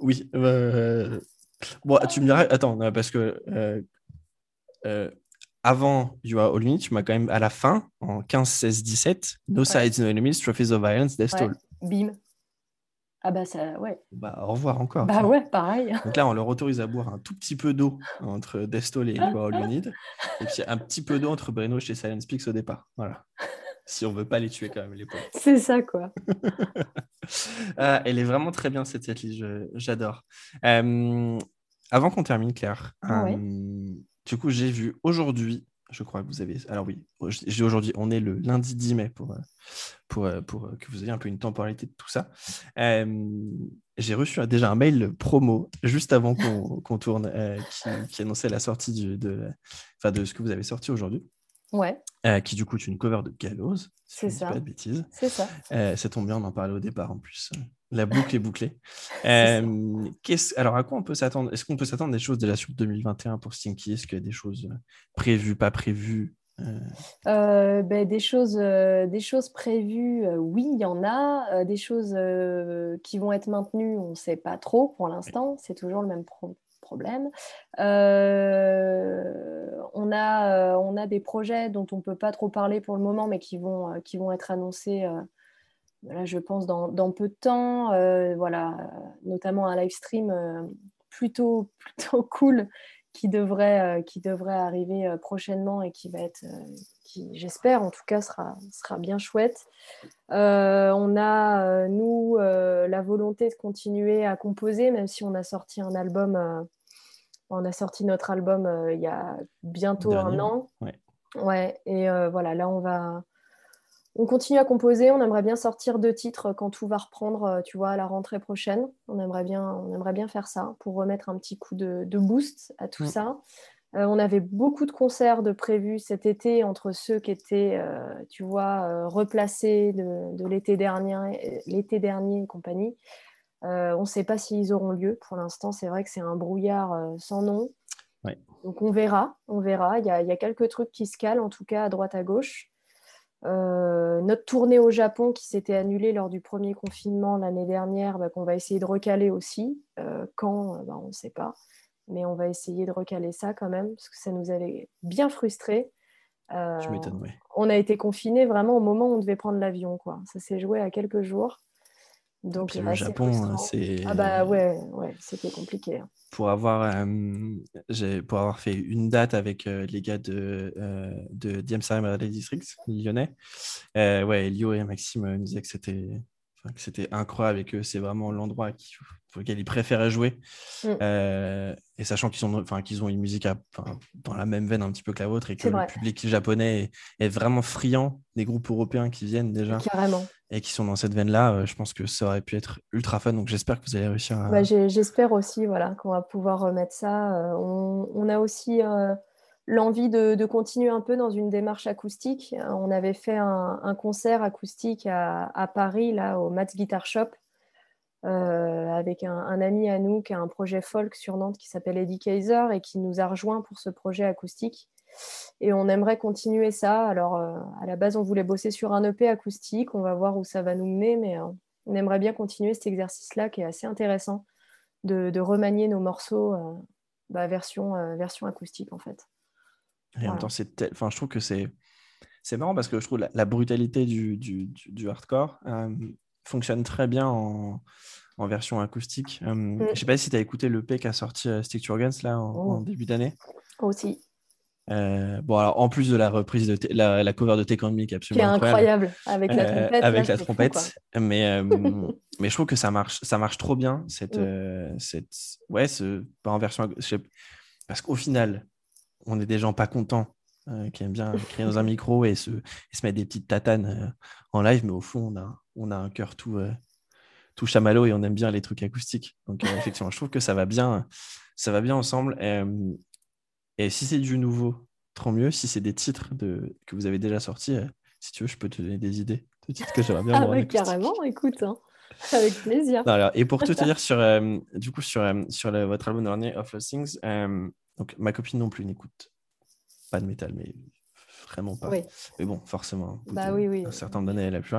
oui. Euh... Bon, tu me diras, attends, parce que euh, avant You Are All Me, tu m'as quand même, à la fin, en 15, 16, 17, No Sides, No Enemies, Trophies of Violence, Death ouais. Bim. Ah bah ça, ouais. Bah, au revoir encore. Bah ouais, pareil. Donc là, on leur autorise à boire un tout petit peu d'eau entre Destol et You Are All You Need. Et puis un petit peu d'eau entre Breno et Silence Peaks au départ. Voilà si on veut pas les tuer quand même, les pauvres. C'est ça, quoi. Ah, elle est vraiment très bien, cette setlist, j'adore. Euh, avant qu'on termine, Claire, euh, du coup, j'ai vu aujourd'hui, je crois que vous avez... Alors oui, j'ai aujourd'hui, on est le lundi 10 mai pour, euh, pour, pour que vous ayez un peu une temporalité de tout ça. j'ai reçu déjà un mail promo juste avant qu'on tourne qui, annonçait la sortie du, de, de ce que vous avez sorti aujourd'hui. Ouais. Euh, qui du coup est une cover de Gallows. c'est ça. Pas de bêtises. C'est ça. Euh, ça tombe bien, on en parlait au départ en plus. La boucle est bouclée. Euh, alors, à quoi on peut s'attendre? Est-ce qu'on peut s'attendre des choses déjà sur 2021 pour Stinky? Est-ce qu'il y a des choses prévues, pas prévues ben, des, choses, des choses prévues, oui, il y en a. des choses qui vont être maintenues, on ne sait pas trop pour l'instant. C'est toujours le même problème problème. Euh, on, a, euh, on a des projets dont on ne peut pas trop parler pour le moment, mais qui vont, euh, qui vont être annoncés, là, je pense, dans, dans, peu de temps. voilà, notamment un live stream plutôt, plutôt cool qui devrait, qui devrait arriver prochainement et qui va être, qui j'espère en tout cas sera, sera bien chouette. on a, nous, la volonté de continuer à composer, même si on a sorti un album on a sorti notre album euh, il y a bientôt un an. Ouais. ouais et euh, voilà, là, on va. On continue à composer. On aimerait bien sortir deux titres quand tout va reprendre, euh, tu vois, à la rentrée prochaine. On aimerait bien, on aimerait bien faire ça pour remettre un petit coup de, boost à tout mm. ça. on avait beaucoup de concerts de prévus cet été entre ceux qui étaient, tu vois, replacés de, de l'été dernier, l'été dernier et compagnie. Euh, on ne sait pas s'ils auront lieu. Pour l'instant, c'est vrai que c'est un brouillard euh, sans nom. Donc on verra, on verra. Il y, a, quelques trucs qui se calent, en tout cas à droite à gauche. Euh, notre tournée au Japon qui s'était annulée lors du premier confinement l'année dernière, bah, qu'on va essayer de recaler aussi. quand, bah, on ne sait pas. Mais on va essayer de recaler ça quand même, parce que ça nous avait bien frustrés. On a été confinés vraiment au moment où on devait prendre l'avion. Ça s'est joué à quelques jours. Donc, le Japon, c'est. Ah bah ouais, ouais c'était compliqué. Hein. Pour avoir, euh, pour avoir fait une date avec euh, les gars de, euh, de District, lyonnais, ouais, Elio et Maxime me disaient que c'était que c'était incroyable et que c'est vraiment l'endroit pour lequel ils préféraient jouer. Mm. Euh, et sachant qu'ils enfin, qu'ils ont une musique dans la même veine un petit peu que la vôtre et que le public japonais est, vraiment friand des groupes européens qui viennent déjà. Carrément. Et qui sont dans cette veine-là, euh, je pense que ça aurait pu être ultra fun. Donc j'espère que vous allez réussir à. Bah, j'espère aussi voilà, qu'on va pouvoir remettre ça. Euh, on, a aussi l'envie de, continuer un peu dans une démarche acoustique. On avait fait un, concert acoustique à, Paris, là, au Mats Guitar Shop, euh, avec un, ami à nous qui a un projet folk sur Nantes qui s'appelle Eddie Kaiser et qui nous a rejoint pour ce projet acoustique. Et on aimerait continuer ça. Alors, euh, à la base, on voulait bosser sur un EP acoustique. On va voir où ça va nous mener, mais euh, on aimerait bien continuer cet exercice-là qui est assez intéressant de, remanier nos morceaux bah, version, version acoustique, en fait. Et en même temps, c'est enfin, je trouve que c'est c'est marrant parce que je trouve la, la brutalité du, du, du, hardcore euh, fonctionne très bien en, en version acoustique. Euh, mm. Je sais pas si tu as écouté le P qui a sorti euh, Stick to Guns là en, oh. début d'année. Aussi. Bon, alors en plus de la reprise de la, la, cover de Take On Me qui est absolument incroyable, avec la trompette. avec la trompette. mais, mais je trouve que ça marche, ça marche trop bien. Cette, mm. cette, ouais, ce, pas en version. Parce qu'au final, on est des gens pas contents, euh, qui aiment bien crier dans un micro et se, se mettre des petites tatanes euh, en live, mais au fond, on a, on a un cœur tout, euh, tout chamallow et on aime bien les trucs acoustiques. Donc, effectivement, je trouve que ça va bien, ça va bien ensemble. Et si c'est du nouveau, trop mieux. Si c'est des titres de, que vous avez déjà sortis, si tu veux, je peux te donner des idées ce titre que j'aimerais bien Ah, voir bah, carrément, écoute, hein. avec plaisir. Non, alors, et pour tout te dire sur, euh, du coup, sur, euh, sur le- votre album de l'année, Of Lost Things, euh, donc ma copine non plus n'écoute pas de métal, mais vraiment pas. Oui. Mais bon, forcément, au bout Bah oui, oui. un certain nombre d'années, elle a plus.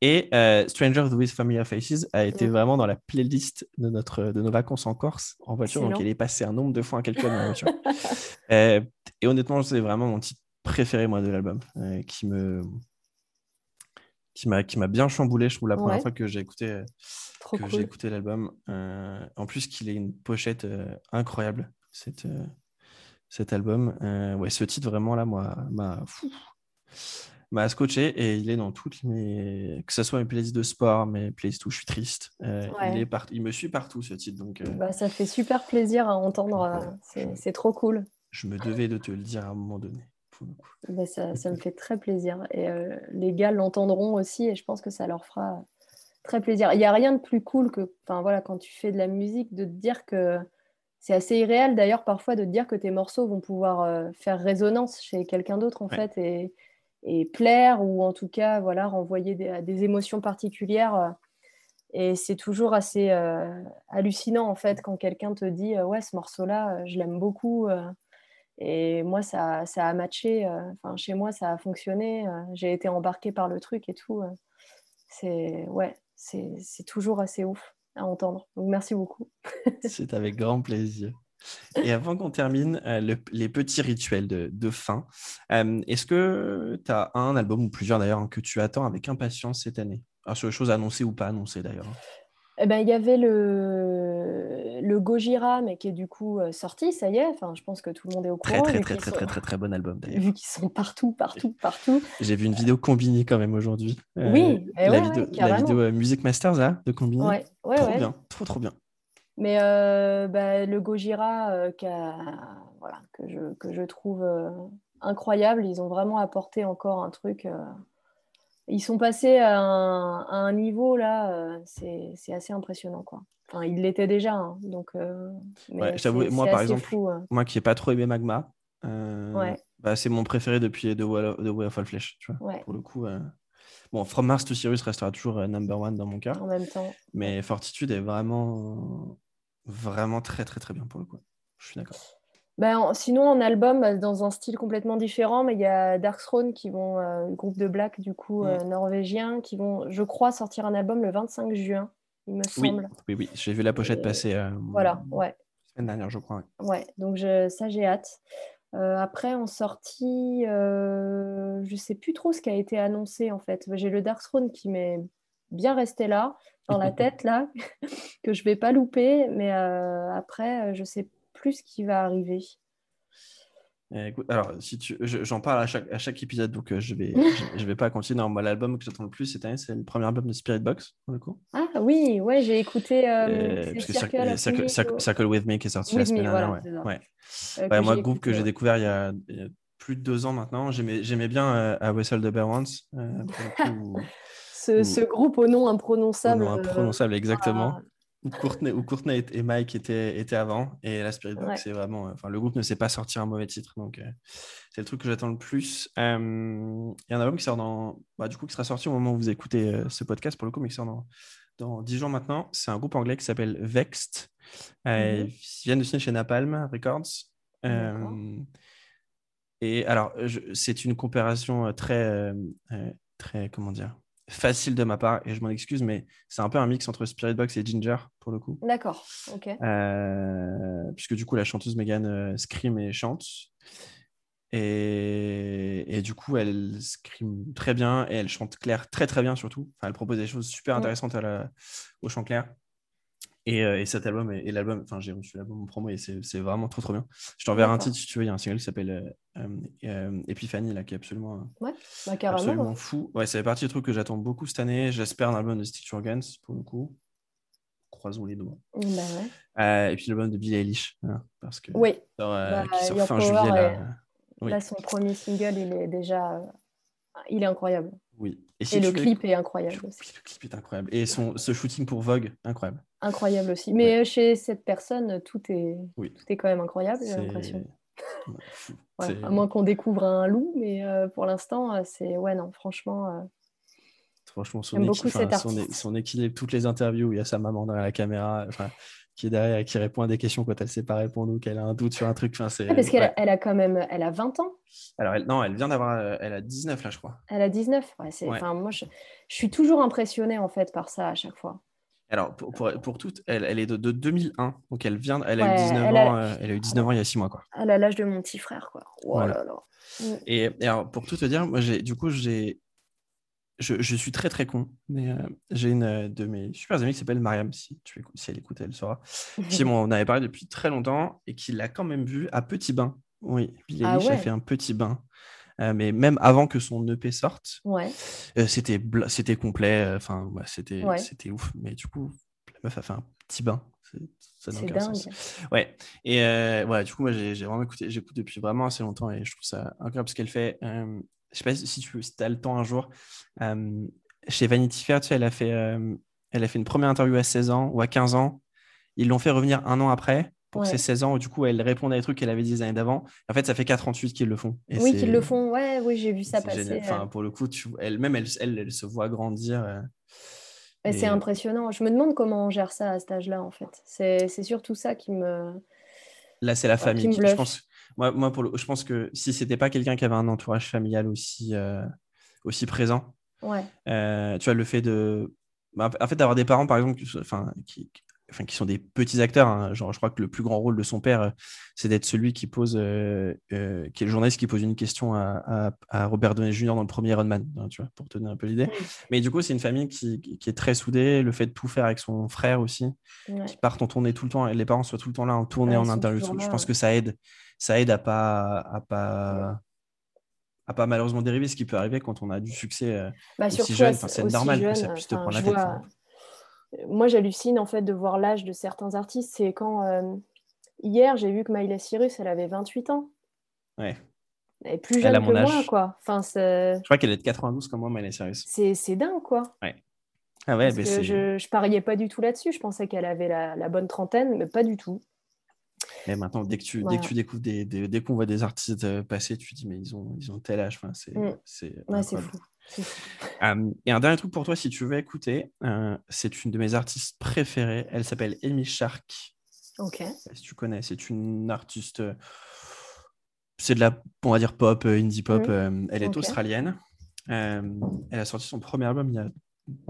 Et euh, Stranger with Familiar Faces a été Mm. vraiment dans la playlist de, notre, de nos vacances en Corse en voiture, donc il est passé un nombre de fois quelques fois dans la voiture. Euh, et honnêtement, c'est vraiment mon titre préféré, moi, de l'album, euh, qui me qui m'a qui m'a bien chamboulé je trouve la première Ouais. fois que j'ai écouté euh, Trop que j'ai écouté l'album. En plus, qu'il ait une pochette incroyable, cette, cet album. Euh, ouais, ce titre, vraiment, là, moi, m'a m'a scotché et il est dans toutes mes. Que ce soit mes playlists de sport, mes playlists où je suis triste. euh, Ouais. il, est part... il me suit partout, ce titre. Donc, euh, Bah, ça fait super plaisir à entendre. euh, C'est trop cool. je me devais de te le dire à un moment donné. Bah, ça, ça me fait très plaisir. Et les gars l'entendront aussi et je pense que ça leur fera très plaisir. Il n'y a rien de plus cool que enfin, voilà, quand tu fais de la musique, de te dire que c'est assez irréel d'ailleurs parfois de te dire que tes morceaux vont pouvoir euh, faire résonance chez quelqu'un d'autre en Ouais. fait et, et plaire ou en tout cas voilà, renvoyer des, à des émotions particulières. euh, Et c'est toujours assez euh, hallucinant en fait quand quelqu'un te dit euh, ouais ce morceau-là euh, je l'aime beaucoup. et moi, ça, ça a matché. Enfin, chez moi, ça a fonctionné. J'ai été embarquée par le truc et tout. C'est ouais, c'est c'est toujours assez ouf à entendre. Donc merci beaucoup. C'est avec grand plaisir. Et avant qu'on termine, euh, le- les petits rituels de, de fin, euh, est-ce que tu as un album ou plusieurs d'ailleurs hein, que tu attends avec impatience cette année? Alors, sur les choses annoncées ou pas annoncées d'ailleurs. hein? Eh ben, il y avait le le Gojira, mais qui est du coup euh, sorti. Ça y est. Enfin, je pense que tout le monde est au Très, courant. très, très, très, sont- très, très, très bon album d'ailleurs. Vu qu'ils sont partout, partout, partout. J'ai vu une vidéo Combini quand même aujourd'hui. Euh, Oui, eh la, ouais, vidéo, ouais, la carrément. vidéo euh, Music Masters là, de Combini. Ouais, ouais, trop bien, trop, trop bien. Mais euh, bah, le Gojira, euh, voilà, que, je, que je trouve euh, incroyable, ils ont vraiment apporté encore un truc. euh, Ils sont passés à un, à un niveau là, euh, c'est assez impressionnant quoi. Enfin, ils l'étaient déjà, hein, donc. euh, Ouais, moi, par exemple, fou, hein. Moi qui n'ai pas trop aimé Magma, euh, Ouais. bah, c'est mon préféré depuis The Way of, The Way of All Flesh. Tu vois, Ouais. Pour le coup. euh, Bon, From Mars to Sirius restera toujours number one dans mon cœur. en même temps. Mais Fortitude est vraiment, vraiment très, très, très bien pour le coup. Je suis d'accord. Ben, en- sinon, en album, bah, dans un style complètement différent, mais il y a Dark Throne qui vont, euh, le groupe de black du coup Mm. euh, norvégien, qui vont, je crois, sortir un album le 25 juin, il me Oui, semble. oui, oui. J'ai vu la pochette Et passer euh, Voilà, ouais. la semaine dernière, je crois. ouais. Donc je, ça j'ai hâte. Euh, après, en sortie, euh, je sais plus trop ce qui a été annoncé en fait. J'ai le Dark Throne qui m'est bien resté là, dans la tête là, que je vais pas louper, mais euh, après, je sais plus ce qui va arriver. Euh, écoute, alors, si tu, je- j'en parle à chaque, à chaque épisode, donc euh, je vais, je, je vais pas continuer. Non, l'album que j'attends le plus cette année, c'est le premier album de Spirit Box, pour le coup. Ah oui, ouais, j'ai écouté euh, Euh, Circle Circle, Circle- au- With Me qui est sorti With la semaine dernière. voilà, ouais. ouais. euh, Ouais, moi, groupe que j'ai découvert il y, a, il y a plus de deux ans maintenant. J'aimais, bien euh, à Wessel de euh, coup, Ce, ce groupe au nom au imprononçable. nom euh, imprononçable, exactement. ah, Où Courtney, où Courtney et- Mike étaient, étaient avant. Et la Spirit Box, Ouais. c'est vraiment. euh, Enfin, le groupe ne sait pas sortir un mauvais titre. Donc, euh, c'est le truc que j'attends le plus. Euh, Il y a un album qui sort dans. Bah, du coup, qui sera sorti au moment où vous écoutez euh, ce podcast, pour le coup, mais qui sort dans, dans 10 jours maintenant. C'est un groupe anglais qui s'appelle Vexed. Euh, Mhm. Ils viennent de signer chez Napalm Records. Euh, et alors, c'est une comparaison euh, très, euh, euh, très, comment dire, facile de ma part, et je m'en excuse, mais c'est un peu un mix entre Spirit Box et Ginger, pour le coup. D'accord, ok. Euh, puisque du coup, la chanteuse Megan euh, scream et chante. Et, et du coup, elle scream très bien et elle chante clair très très bien surtout. Enfin, elle propose des choses super Mm. intéressantes à la- au chant clair. Et, euh, et cet album, et, et l'album, enfin j'ai reçu l'album en promo et c'est c'est vraiment trop trop bien. Je t'enverrai un titre si tu veux, il y a un single qui s'appelle euh, euh, euh, Epiphany là, qui est absolument, Bah, absolument fou. Ouais, fait partie des trucs que j'attends beaucoup cette année. J'espère un album de Stitch Organs pour le coup. Croisons les doigts. Bah ouais. Euh, et puis l'album de Billie Eilish, hein, parce que Oui, sort, Bah, qui sort Your fin juillet là. est- Oui. là son premier single, il est déjà, il est incroyable. Oui. Et si le clip est le incroyable aussi. le clip est incroyable. Et son, ce shooting pour Vogue, incroyable. Incroyable aussi. Mais euh, chez cette personne, tout est, Oui. tout est quand même incroyable, j'ai l'impression. ouais, À moins qu'on découvre un loup, mais euh, pour l'instant, euh, c'est ouais non, franchement, euh, Franchement, son, équi- enfin, son, é- artiste. son équilibre, toutes les interviews où il y a sa maman derrière la caméra, enfin, qui est derrière et qui répond à des questions quand elle ne sait pas répondre ou qu'elle a un doute sur un truc. Enfin, c'est, Ah, parce qu'elle ouais. elle a quand même elle a 20 ans. Alors, elle, non, elle vient d'avoir. euh, Elle a 19 là, je crois. Elle a 19. Ouais, c'est- Ouais. moi, je, je suis toujours impressionnée en fait par ça à chaque fois. Alors, pour, pour, pour toutes, elle, elle est de, de 2001. Donc, elle vient. Elle a Ouais, eu 19 elle a- ans. euh, elle a eu 19 ans il y a 6 mois, quoi. Elle a l'âge de mon petit frère, quoi. Oh Voilà. là là. Mm. Et, et alors, pour tout te dire, moi, j'ai, du coup, j'ai, je, je suis très très con, mais euh, j'ai une euh, de mes super amies qui s'appelle Mariam. Si, tu écoutes, si elle écoute, elle saura. Qui m'en avait parlé depuis très longtemps et qui l'a quand même vu à Petit Bain. Oui, Billie Ah a fait un petit bain. Euh, mais même avant que son EP sorte, Ouais. euh, c'était c'était complet. Enfin, ouais, c'était c'était ouf. Mais du coup, la meuf a fait un petit bain. C'est- Ça n'a aucun dingue. sens. Ouais. Et ouais, du coup, moi, j'ai j'ai vraiment écouté, j'écoute depuis vraiment assez longtemps et je trouve ça incroyable ce qu'elle fait. Je sais pas si tu si as le temps un jour. euh, chez Vanity Fair, tu sais, elle a fait, euh, elle a fait une première interview à 16 ans ou à 15 ans. Ils l'ont fait revenir un an après pour Ouais. ses 16 ans où du coup, elle répondait à des trucs qu'elle avait dit les années d'avant. En fait, ça fait 4 ans de suite qu'ils le font. Et oui, qu'ils le font. Ouais, oui, j'ai vu ça passer. génial. Enfin, pour le coup, tu, elle-même, elle, elle, elle se voit grandir. euh, et c'est impressionnant. Je me demande comment on gère ça à cet âge-là, en fait. C'est surtout ça qui me. Là, c'est la famille. me qui- je bluffe. pense, moi, moi pour le, je pense que si c'était pas quelqu'un qui avait un entourage familial aussi, euh, aussi présent, Ouais. euh, tu vois, le fait de. bah, en fait, d'avoir des parents, par exemple, enfin, qui- enfin, qui sont des petits acteurs. hein. Genre, je crois que le plus grand rôle de son père, euh, c'est d'être celui qui pose, euh, euh, qui est le journaliste qui pose une question à, à- à Robert Downey Jr. dans le premier Iron Man, hein, tu vois, pour te donner un peu l'idée. Mais du coup, c'est une famille qui, est très soudée. Le fait de tout faire avec son frère aussi, ouais. qui partent en tournée tout le temps, et les parents soient tout le temps là en tournée, Ouais, en interview. Je pense ouais. que ça aide, ça aide à pas, à pas, à pas malheureusement dériver, ce qui peut arriver quand on a du succès. Bah, aussi jeune, enfin, c'est normal que ça puisse te prendre la tête, vois- enfin. Moi, j'hallucine en fait de voir l'âge de certains artistes. C'est quand euh, hier, j'ai vu que Miley Cyrus, elle avait 28 ans. Ouais. Elle est plus Elle jeune a que mon moi, âge. quoi. Enfin, Je crois qu'elle est de 92 comme moi, Miley Cyrus. c'est- dingue, quoi. Ah ouais, Parce mais que je, je pariais pas du tout là-dessus. Je pensais qu'elle avait la, la bonne trentaine, mais pas du tout. Et maintenant, dès que tu, dès que tu découvres des, des- dès qu'on voit des artistes euh, passer, tu te dis mais ils ont, ils ont tel âge. Enfin, c'est, Mm. c'est Ouais, fou. Euh, et un dernier truc pour toi, si tu veux écouter, euh, c'est une de mes artistes préférées. Elle s'appelle Amy Shark. Ok. Si tu connais, c'est une artiste. C'est de la, on va dire, pop, euh, indie pop. Mhm. euh, elle est australienne. Euh, elle a sorti son premier album il y a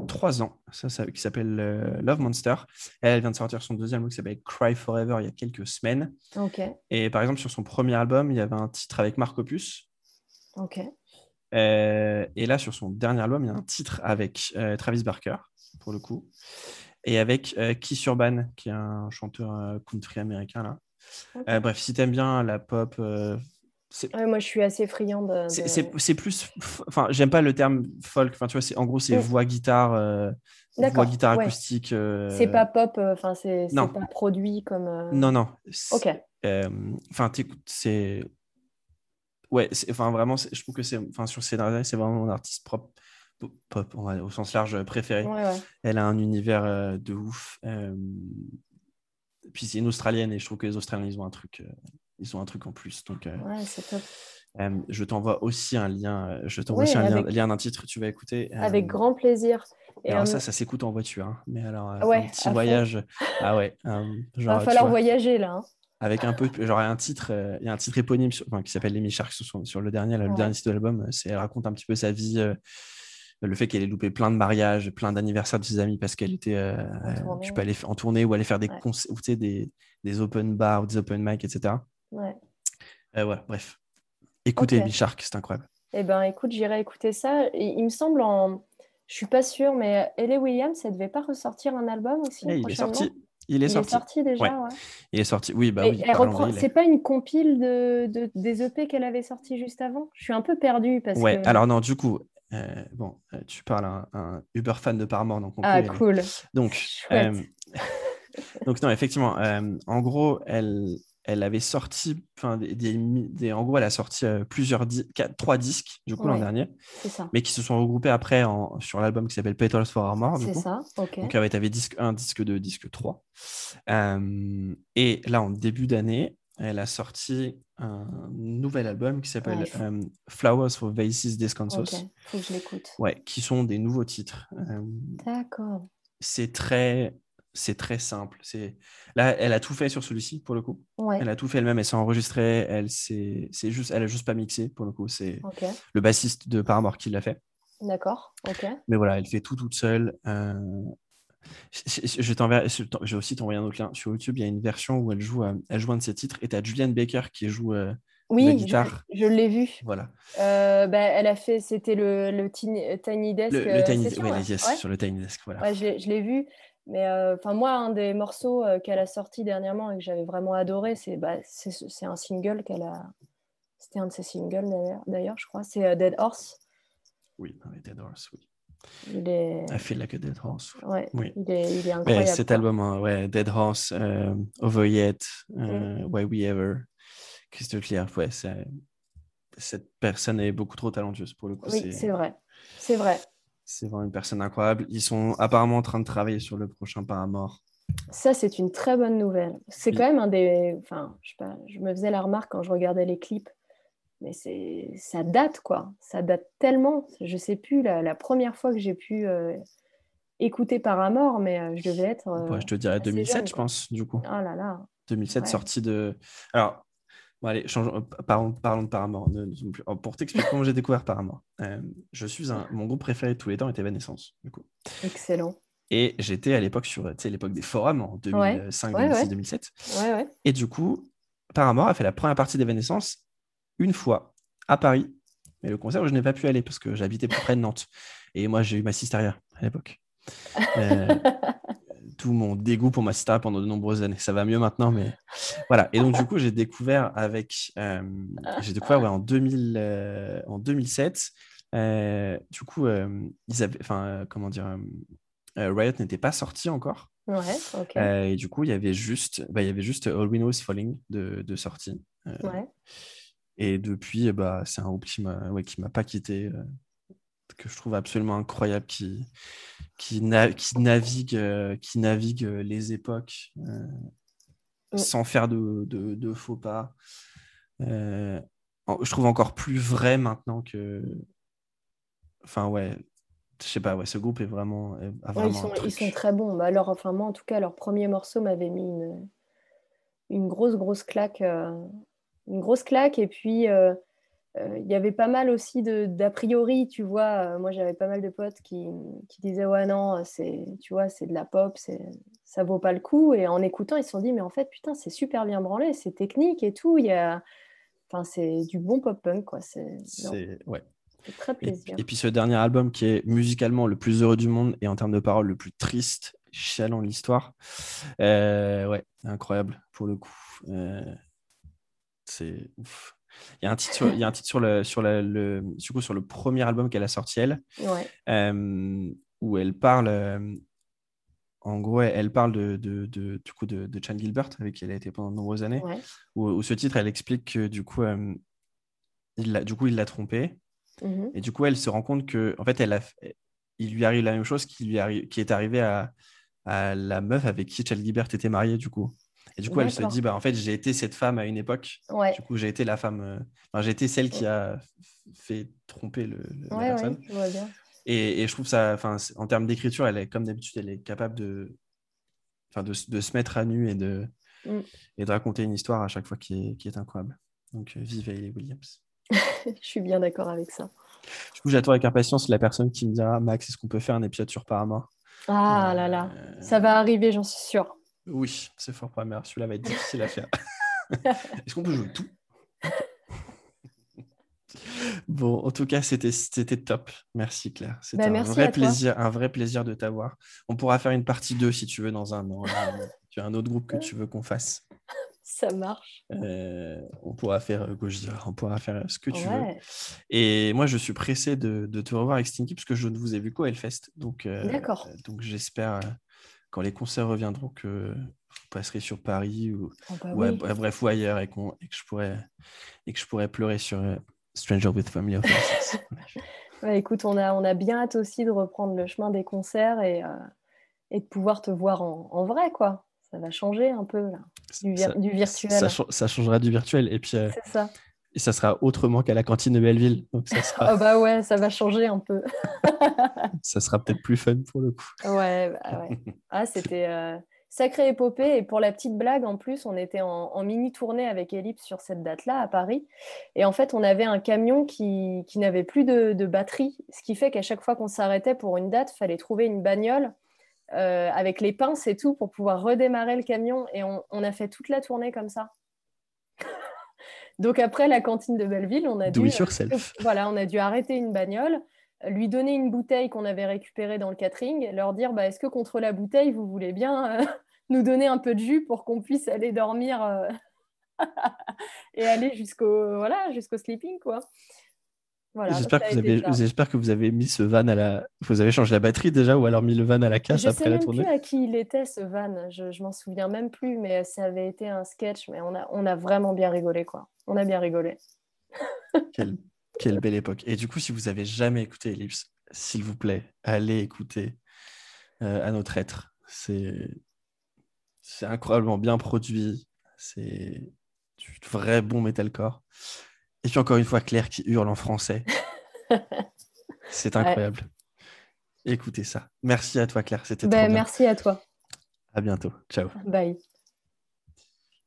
trois ans, ça, ça- qui s'appelle euh, Love Monster. Elle, vient de sortir son deuxième album qui s'appelle Cry Forever il y a quelques semaines. Ok. Et par exemple, sur son premier album, il y avait un titre avec Marc Opus. Ok. Euh, et là, sur son dernier album, il y a un titre avec euh, Travis Barker, pour le coup, et avec euh, Keith Urban, qui est un chanteur country américain. Là. Bref, si t'aimes bien la pop, Ouais, moi, je suis assez friande de. c'est- plus. Enfin, j'aime pas le terme folk. Enfin, tu vois, c'est en gros, c'est voix guitare, voix guitare ouais. acoustique. C'est pas pop, enfin, c'est pas produit comme. Non, non. Ok. Enfin, t'écoutes, c'est. Ouais, enfin, vraiment, je trouve que c'est. Enfin, sur années, c'est vraiment mon artiste propre. Pop, va- au sens large, euh, préféré. Ouais, ouais. Elle a un univers euh, de ouf. euh, Puis c'est une Australienne et je trouve que les Australiens, ils ont un truc, euh, ils ont un truc en plus. Donc, Ouais, c'est top. je t'envoie aussi un lien. Je t'envoie aussi un lien, avec- lien d'un titre. Tu vas écouter. Avec grand plaisir. Et Alors ça, ça s'écoute en voiture. hein. Mais alors, un petit voyage. Ah ouais. genre, va falloir vois, voyager là. hein. Avec un peu, genre un titre, euh, il y a un titre éponyme sur- enfin, qui s'appelle Les Shark sur, sur le dernier, le dernier titre de l'album. C'est, elle raconte un petit peu sa vie, euh, le fait qu'elle ait loupé plein de mariages, plein d'anniversaires de ses amis parce qu'elle était, euh, euh, tournée. tu peux aller en tournée ou aller faire des Ouais. concerts, tu sais, des, des open bars ou des open mic, etc. Ouais. Euh, voilà, bref. Écoutez Ok. Les Shark, c'est incroyable. Eh ben, écoute, j'irai écouter ça. Il me semble en. Je suis pas sûre, mais Ellie Williams, elle devait pas ressortir un album aussi Et il est sorti. Il est Il sorti. est sorti déjà, Ouais. ouais. Il est sorti. Oui, bah Et oui. reprend. C'est pas une compile de, de- des EP qu'elle avait sorti juste avant? Je suis un peu perdue parce Ouais, que. alors non, du coup, euh, bon, euh, tu parles à un, un Uber fan de Paramore, donc on Ah, cool. Donc, euh, donc non, effectivement, euh, en gros, elle, elle avait sorti, enfin, des, des, des- en gros, elle a sorti euh, plusieurs, di- quatre- trois disques du coup l'an dernier, ça. mais qui se sont regroupés après en, sur l'album qui s'appelle Petals for Armor. C'est ça. Ok. Donc, tu avais disque 1, disque 2, disque 3. Euh, et là, en début d'année, elle a sorti un nouvel album qui s'appelle Ouais, euh, Flowers for Vases Descansos. Ok, faut que je l'écoute. Ouais, qui sont des nouveaux titres. Euh, D'accord. c'est très, c'est très simple. C'est là, elle a tout fait sur celui-ci pour le coup. Ouais. Elle a tout fait elle-même. Elle s'est enregistrée. Elle s'est, c'est juste, elle a juste pas mixé pour le coup. C'est le bassiste de Paramore qui l'a fait. D'accord. Ok. Mais voilà, elle fait tout toute seule. Euh, Je, je- je t'enverrai- je je vais aussi t'envoyer un autre lien. Sur YouTube, il y a une version où elle joue, euh, elle joue un de ses titres et tu as Julian Baker qui joue euh, la Oui, je, guitare. je l'ai vu. Voilà. Euh, bah, elle a fait, c'était le, le Tiny, Tiny Desk. Le, le euh, Tiny, session, ouais, ouais. yes, Ouais. sur le Tiny Desk. Voilà. Je l'ai- je l'ai vu. Mais euh, enfin, moi, un des morceaux euh, qu'elle a sorti dernièrement et que j'avais vraiment adoré, c'est bah, c'est un single qu'elle a. C'était un de ses singles d'ailleurs- je crois. C'est euh, Dead Horse. Oui, Dead Horse, oui. Il est, I feel like a Dead Horse. ouais, Oui. il est, il est Mais incroyable. cet album, hein, ouais, Dead Horse, Over Yet, euh, Why We Ever, Crystal Clear, ouais, cette personne est beaucoup trop talentueuse pour le coup. Oui, c'est vrai. C'est vrai. C'est vraiment une personne incroyable. Ils sont apparemment en train de travailler sur le prochain Paramore. Ça, c'est une très bonne nouvelle. C'est Oui. quand même un des. Enfin, je sais pas, je me faisais la remarque quand je regardais les clips, mais c'est ça date, quoi. Ça date tellement. Je sais plus la, la première fois que j'ai pu euh, écouter Paramore, mais euh, je devais être. euh, Ouais, je te dirais assez 2007, jeune, je pense, du coup. Oh là là. 2007, Ouais. sortie de. Alors, bon, allez, changeons- euh, parlons, parlons de Paramore. Oh, Pour t'expliquer comment j'ai découvert Paramore, euh, je suis un, mon groupe préféré de tous les temps était Evanescence, du coup. Excellent. Et j'étais à l'époque sur, sais, l'époque des forums en 2005, Ouais, 2006, ouais. 2007. Ouais, ouais. Et du coup, Paramore a fait la première partie d'Evanescence une fois à Paris. Mais le concert, je n'ai pas pu aller parce que j'habitais plus près de Nantes. Et moi, j'ai eu ma sisteria à l'époque. Euh, tout mon dégoût pour ma sisteria pendant de nombreuses années. Ça va mieux maintenant, mais voilà. Et donc, du coup, j'ai découvert avec. euh, j'ai découvert ouais, en, 2000, euh, en 2007. euh, du coup, ils avaient. Enfin, comment dire. Riot n'était pas sorti encore. Ouais, ok. Et du coup, il y avait juste, bah, il y avait juste All We Know Is Falling de, de sortie. Ouais. Et depuis, bah, c'est un groupe qui m'a ouais, qui m'a pas quitté, euh, que je trouve absolument incroyable, qui, qui, na- qui navigue, euh, qui navigue euh, les époques euh, sans faire de, de- de faux pas. Euh, je trouve encore plus vrai maintenant que. Enfin, ouais. Je sais pas, ouais, ce groupe est vraiment. est- Ouais, ils, sont, ils truc. sont très bons. Bah, alors, enfin, moi, en tout cas, leur premier morceau m'avait mis une, une grosse, grosse claque. euh, une grosse claque. Et puis, euh, euh, il y avait pas mal aussi de- d'a priori, tu vois. Euh, moi, j'avais pas mal de potes qui, qui disaient Ouais, non, c'est, tu vois, c'est de la pop, c'est, ça vaut pas le coup. Et en écoutant, ils se sont dit Mais en fait, putain, c'est super bien branlé, c'est technique et tout. Il y a. Enfin, c'est du bon pop-punk, quoi. C'est, ouais. très plaisir. et puis ce dernier album qui est musicalement le plus heureux du monde et en termes de paroles le plus triste, chialant de l'histoire. Euh, ouais, incroyable pour le coup. Euh, c'est ouf. Il y a un titre sur, il y a un titre sur le sur le, le- du coup, sur le premier album qu'elle a sorti elle, Ouais, euh, où elle parle. euh, en gros, elle, parle de, de, de- du coup de, de Chan Gilbert avec qui elle a été pendant de nombreuses années. ouais. Où, où ce titre, elle explique que du coup, euh, il du coup, il l'a trompée. Mhm. Et du coup, elle se rend compte que, en fait, elle a, il lui arrive la même chose qui lui arrive, qui est arrivé à, à la meuf avec qui Chad Gilbert était marié, du coup. Et du coup, elle se dit, bah, en fait, j'ai été cette femme à une époque. Ouais. Du coup, j'ai été la femme, euh, enfin, j'ai été celle qui a fait tromper le, le- la Ouais, personne. ouais, je vois bien. Et, et je trouve ça, enfin, en termes d'écriture, elle est, comme d'habitude, elle est capable de, enfin, de, se mettre à nu et de, Mm. et de raconter une histoire à chaque fois qui est, qui est incroyable. Donc, euh, vive Hayley Williams. Je suis bien d'accord avec ça. Du coup, j'attends avec impatience la personne qui me dira Max, est-ce qu'on peut faire un épisode sur Paramore? Ah là là, Euh, ça va arriver, j'en suis sûre. Oui, c'est fort première. Celui-là va être difficile à faire. est-ce qu'on peut jouer tout? Bon, en tout cas, c'était top. Merci Claire. C'était Bah, un vrai plaisir, un vrai plaisir de t'avoir. On pourra faire une partie 2 si tu veux dans un an. Euh, tu as un autre groupe que tu veux qu'on fasse. Ça marche. Euh, on pourra faire euh, Gojira, on pourra faire ce que tu veux. Et moi, je suis pressé de, de te revoir avec Stinky parce que je ne vous ai vu qu'au Hellfest. Donc, euh, D'accord. donc j'espère, euh, quand les concerts reviendront, que vous passerez sur Paris ou, Oh, bah ou à- oui. bref, bref, ou ailleurs et, qu'on- et que je pourrais, et que je pourrais pleurer sur euh, Stranger with Family of. Ouais, écoute, on a, on a bien hâte aussi de reprendre le chemin des concerts et, euh, et de pouvoir te voir en, en vrai, quoi. Ça va changer un peu, là. du, vir- Ça- du virtuel. Ça, cha- ça changera du virtuel. Et puis, euh, C'est ça. Et ça sera autrement qu'à la cantine de Belleville. Donc, ça sera, Ah bah ouais, ça va changer un peu. ça sera peut-être plus fun pour le coup. Ouais, bah ouais. Ah, c'était euh, sacrée épopée. Et pour la petite blague, en plus, on était en, en mini tournée avec Ellipse sur cette date-là à Paris. Et en fait, on avait un camion qui, qui n'avait plus de, de batterie, ce qui fait qu'à chaque fois qu'on s'arrêtait pour une date, il fallait trouver une bagnole euh, avec les pinces et tout pour pouvoir redémarrer le camion. Et on, on a fait toute la tournée comme ça. Donc après la cantine de Belleville, on a Do dû yourself. voilà, on a dû arrêter une bagnole, lui donner une bouteille qu'on avait récupérée dans le catering, leur dire bah, est-ce que contre la bouteille, vous voulez bien euh, nous donner un peu de jus pour qu'on puisse aller dormir euh, et aller jusqu'au voilà, jusqu'au sleeping quoi. Voilà, J'espère que, vous avez, ça. j'espère que vous avez mis ce van à la. Vous avez changé la batterie déjà ou alors mis le van à la casse Je après sais la tournée plus à qui il était ce van, je, je m'en souviens même plus, mais ça avait été un sketch, mais on a, on a vraiment bien rigolé quoi. On a bien rigolé. Quelle, quelle belle époque. Et du coup, si vous avez jamais écouté Ellipse, s'il vous plaît, allez écouter euh, à notre être. C'est c'est incroyablement bien produit. C'est du vrai bon metalcore. Et puis encore une fois, Claire qui hurle en français. C'est incroyable. Écoutez ça. Merci à toi, Claire. C'était trop bien. merci à toi. À bientôt. Ciao. Bye.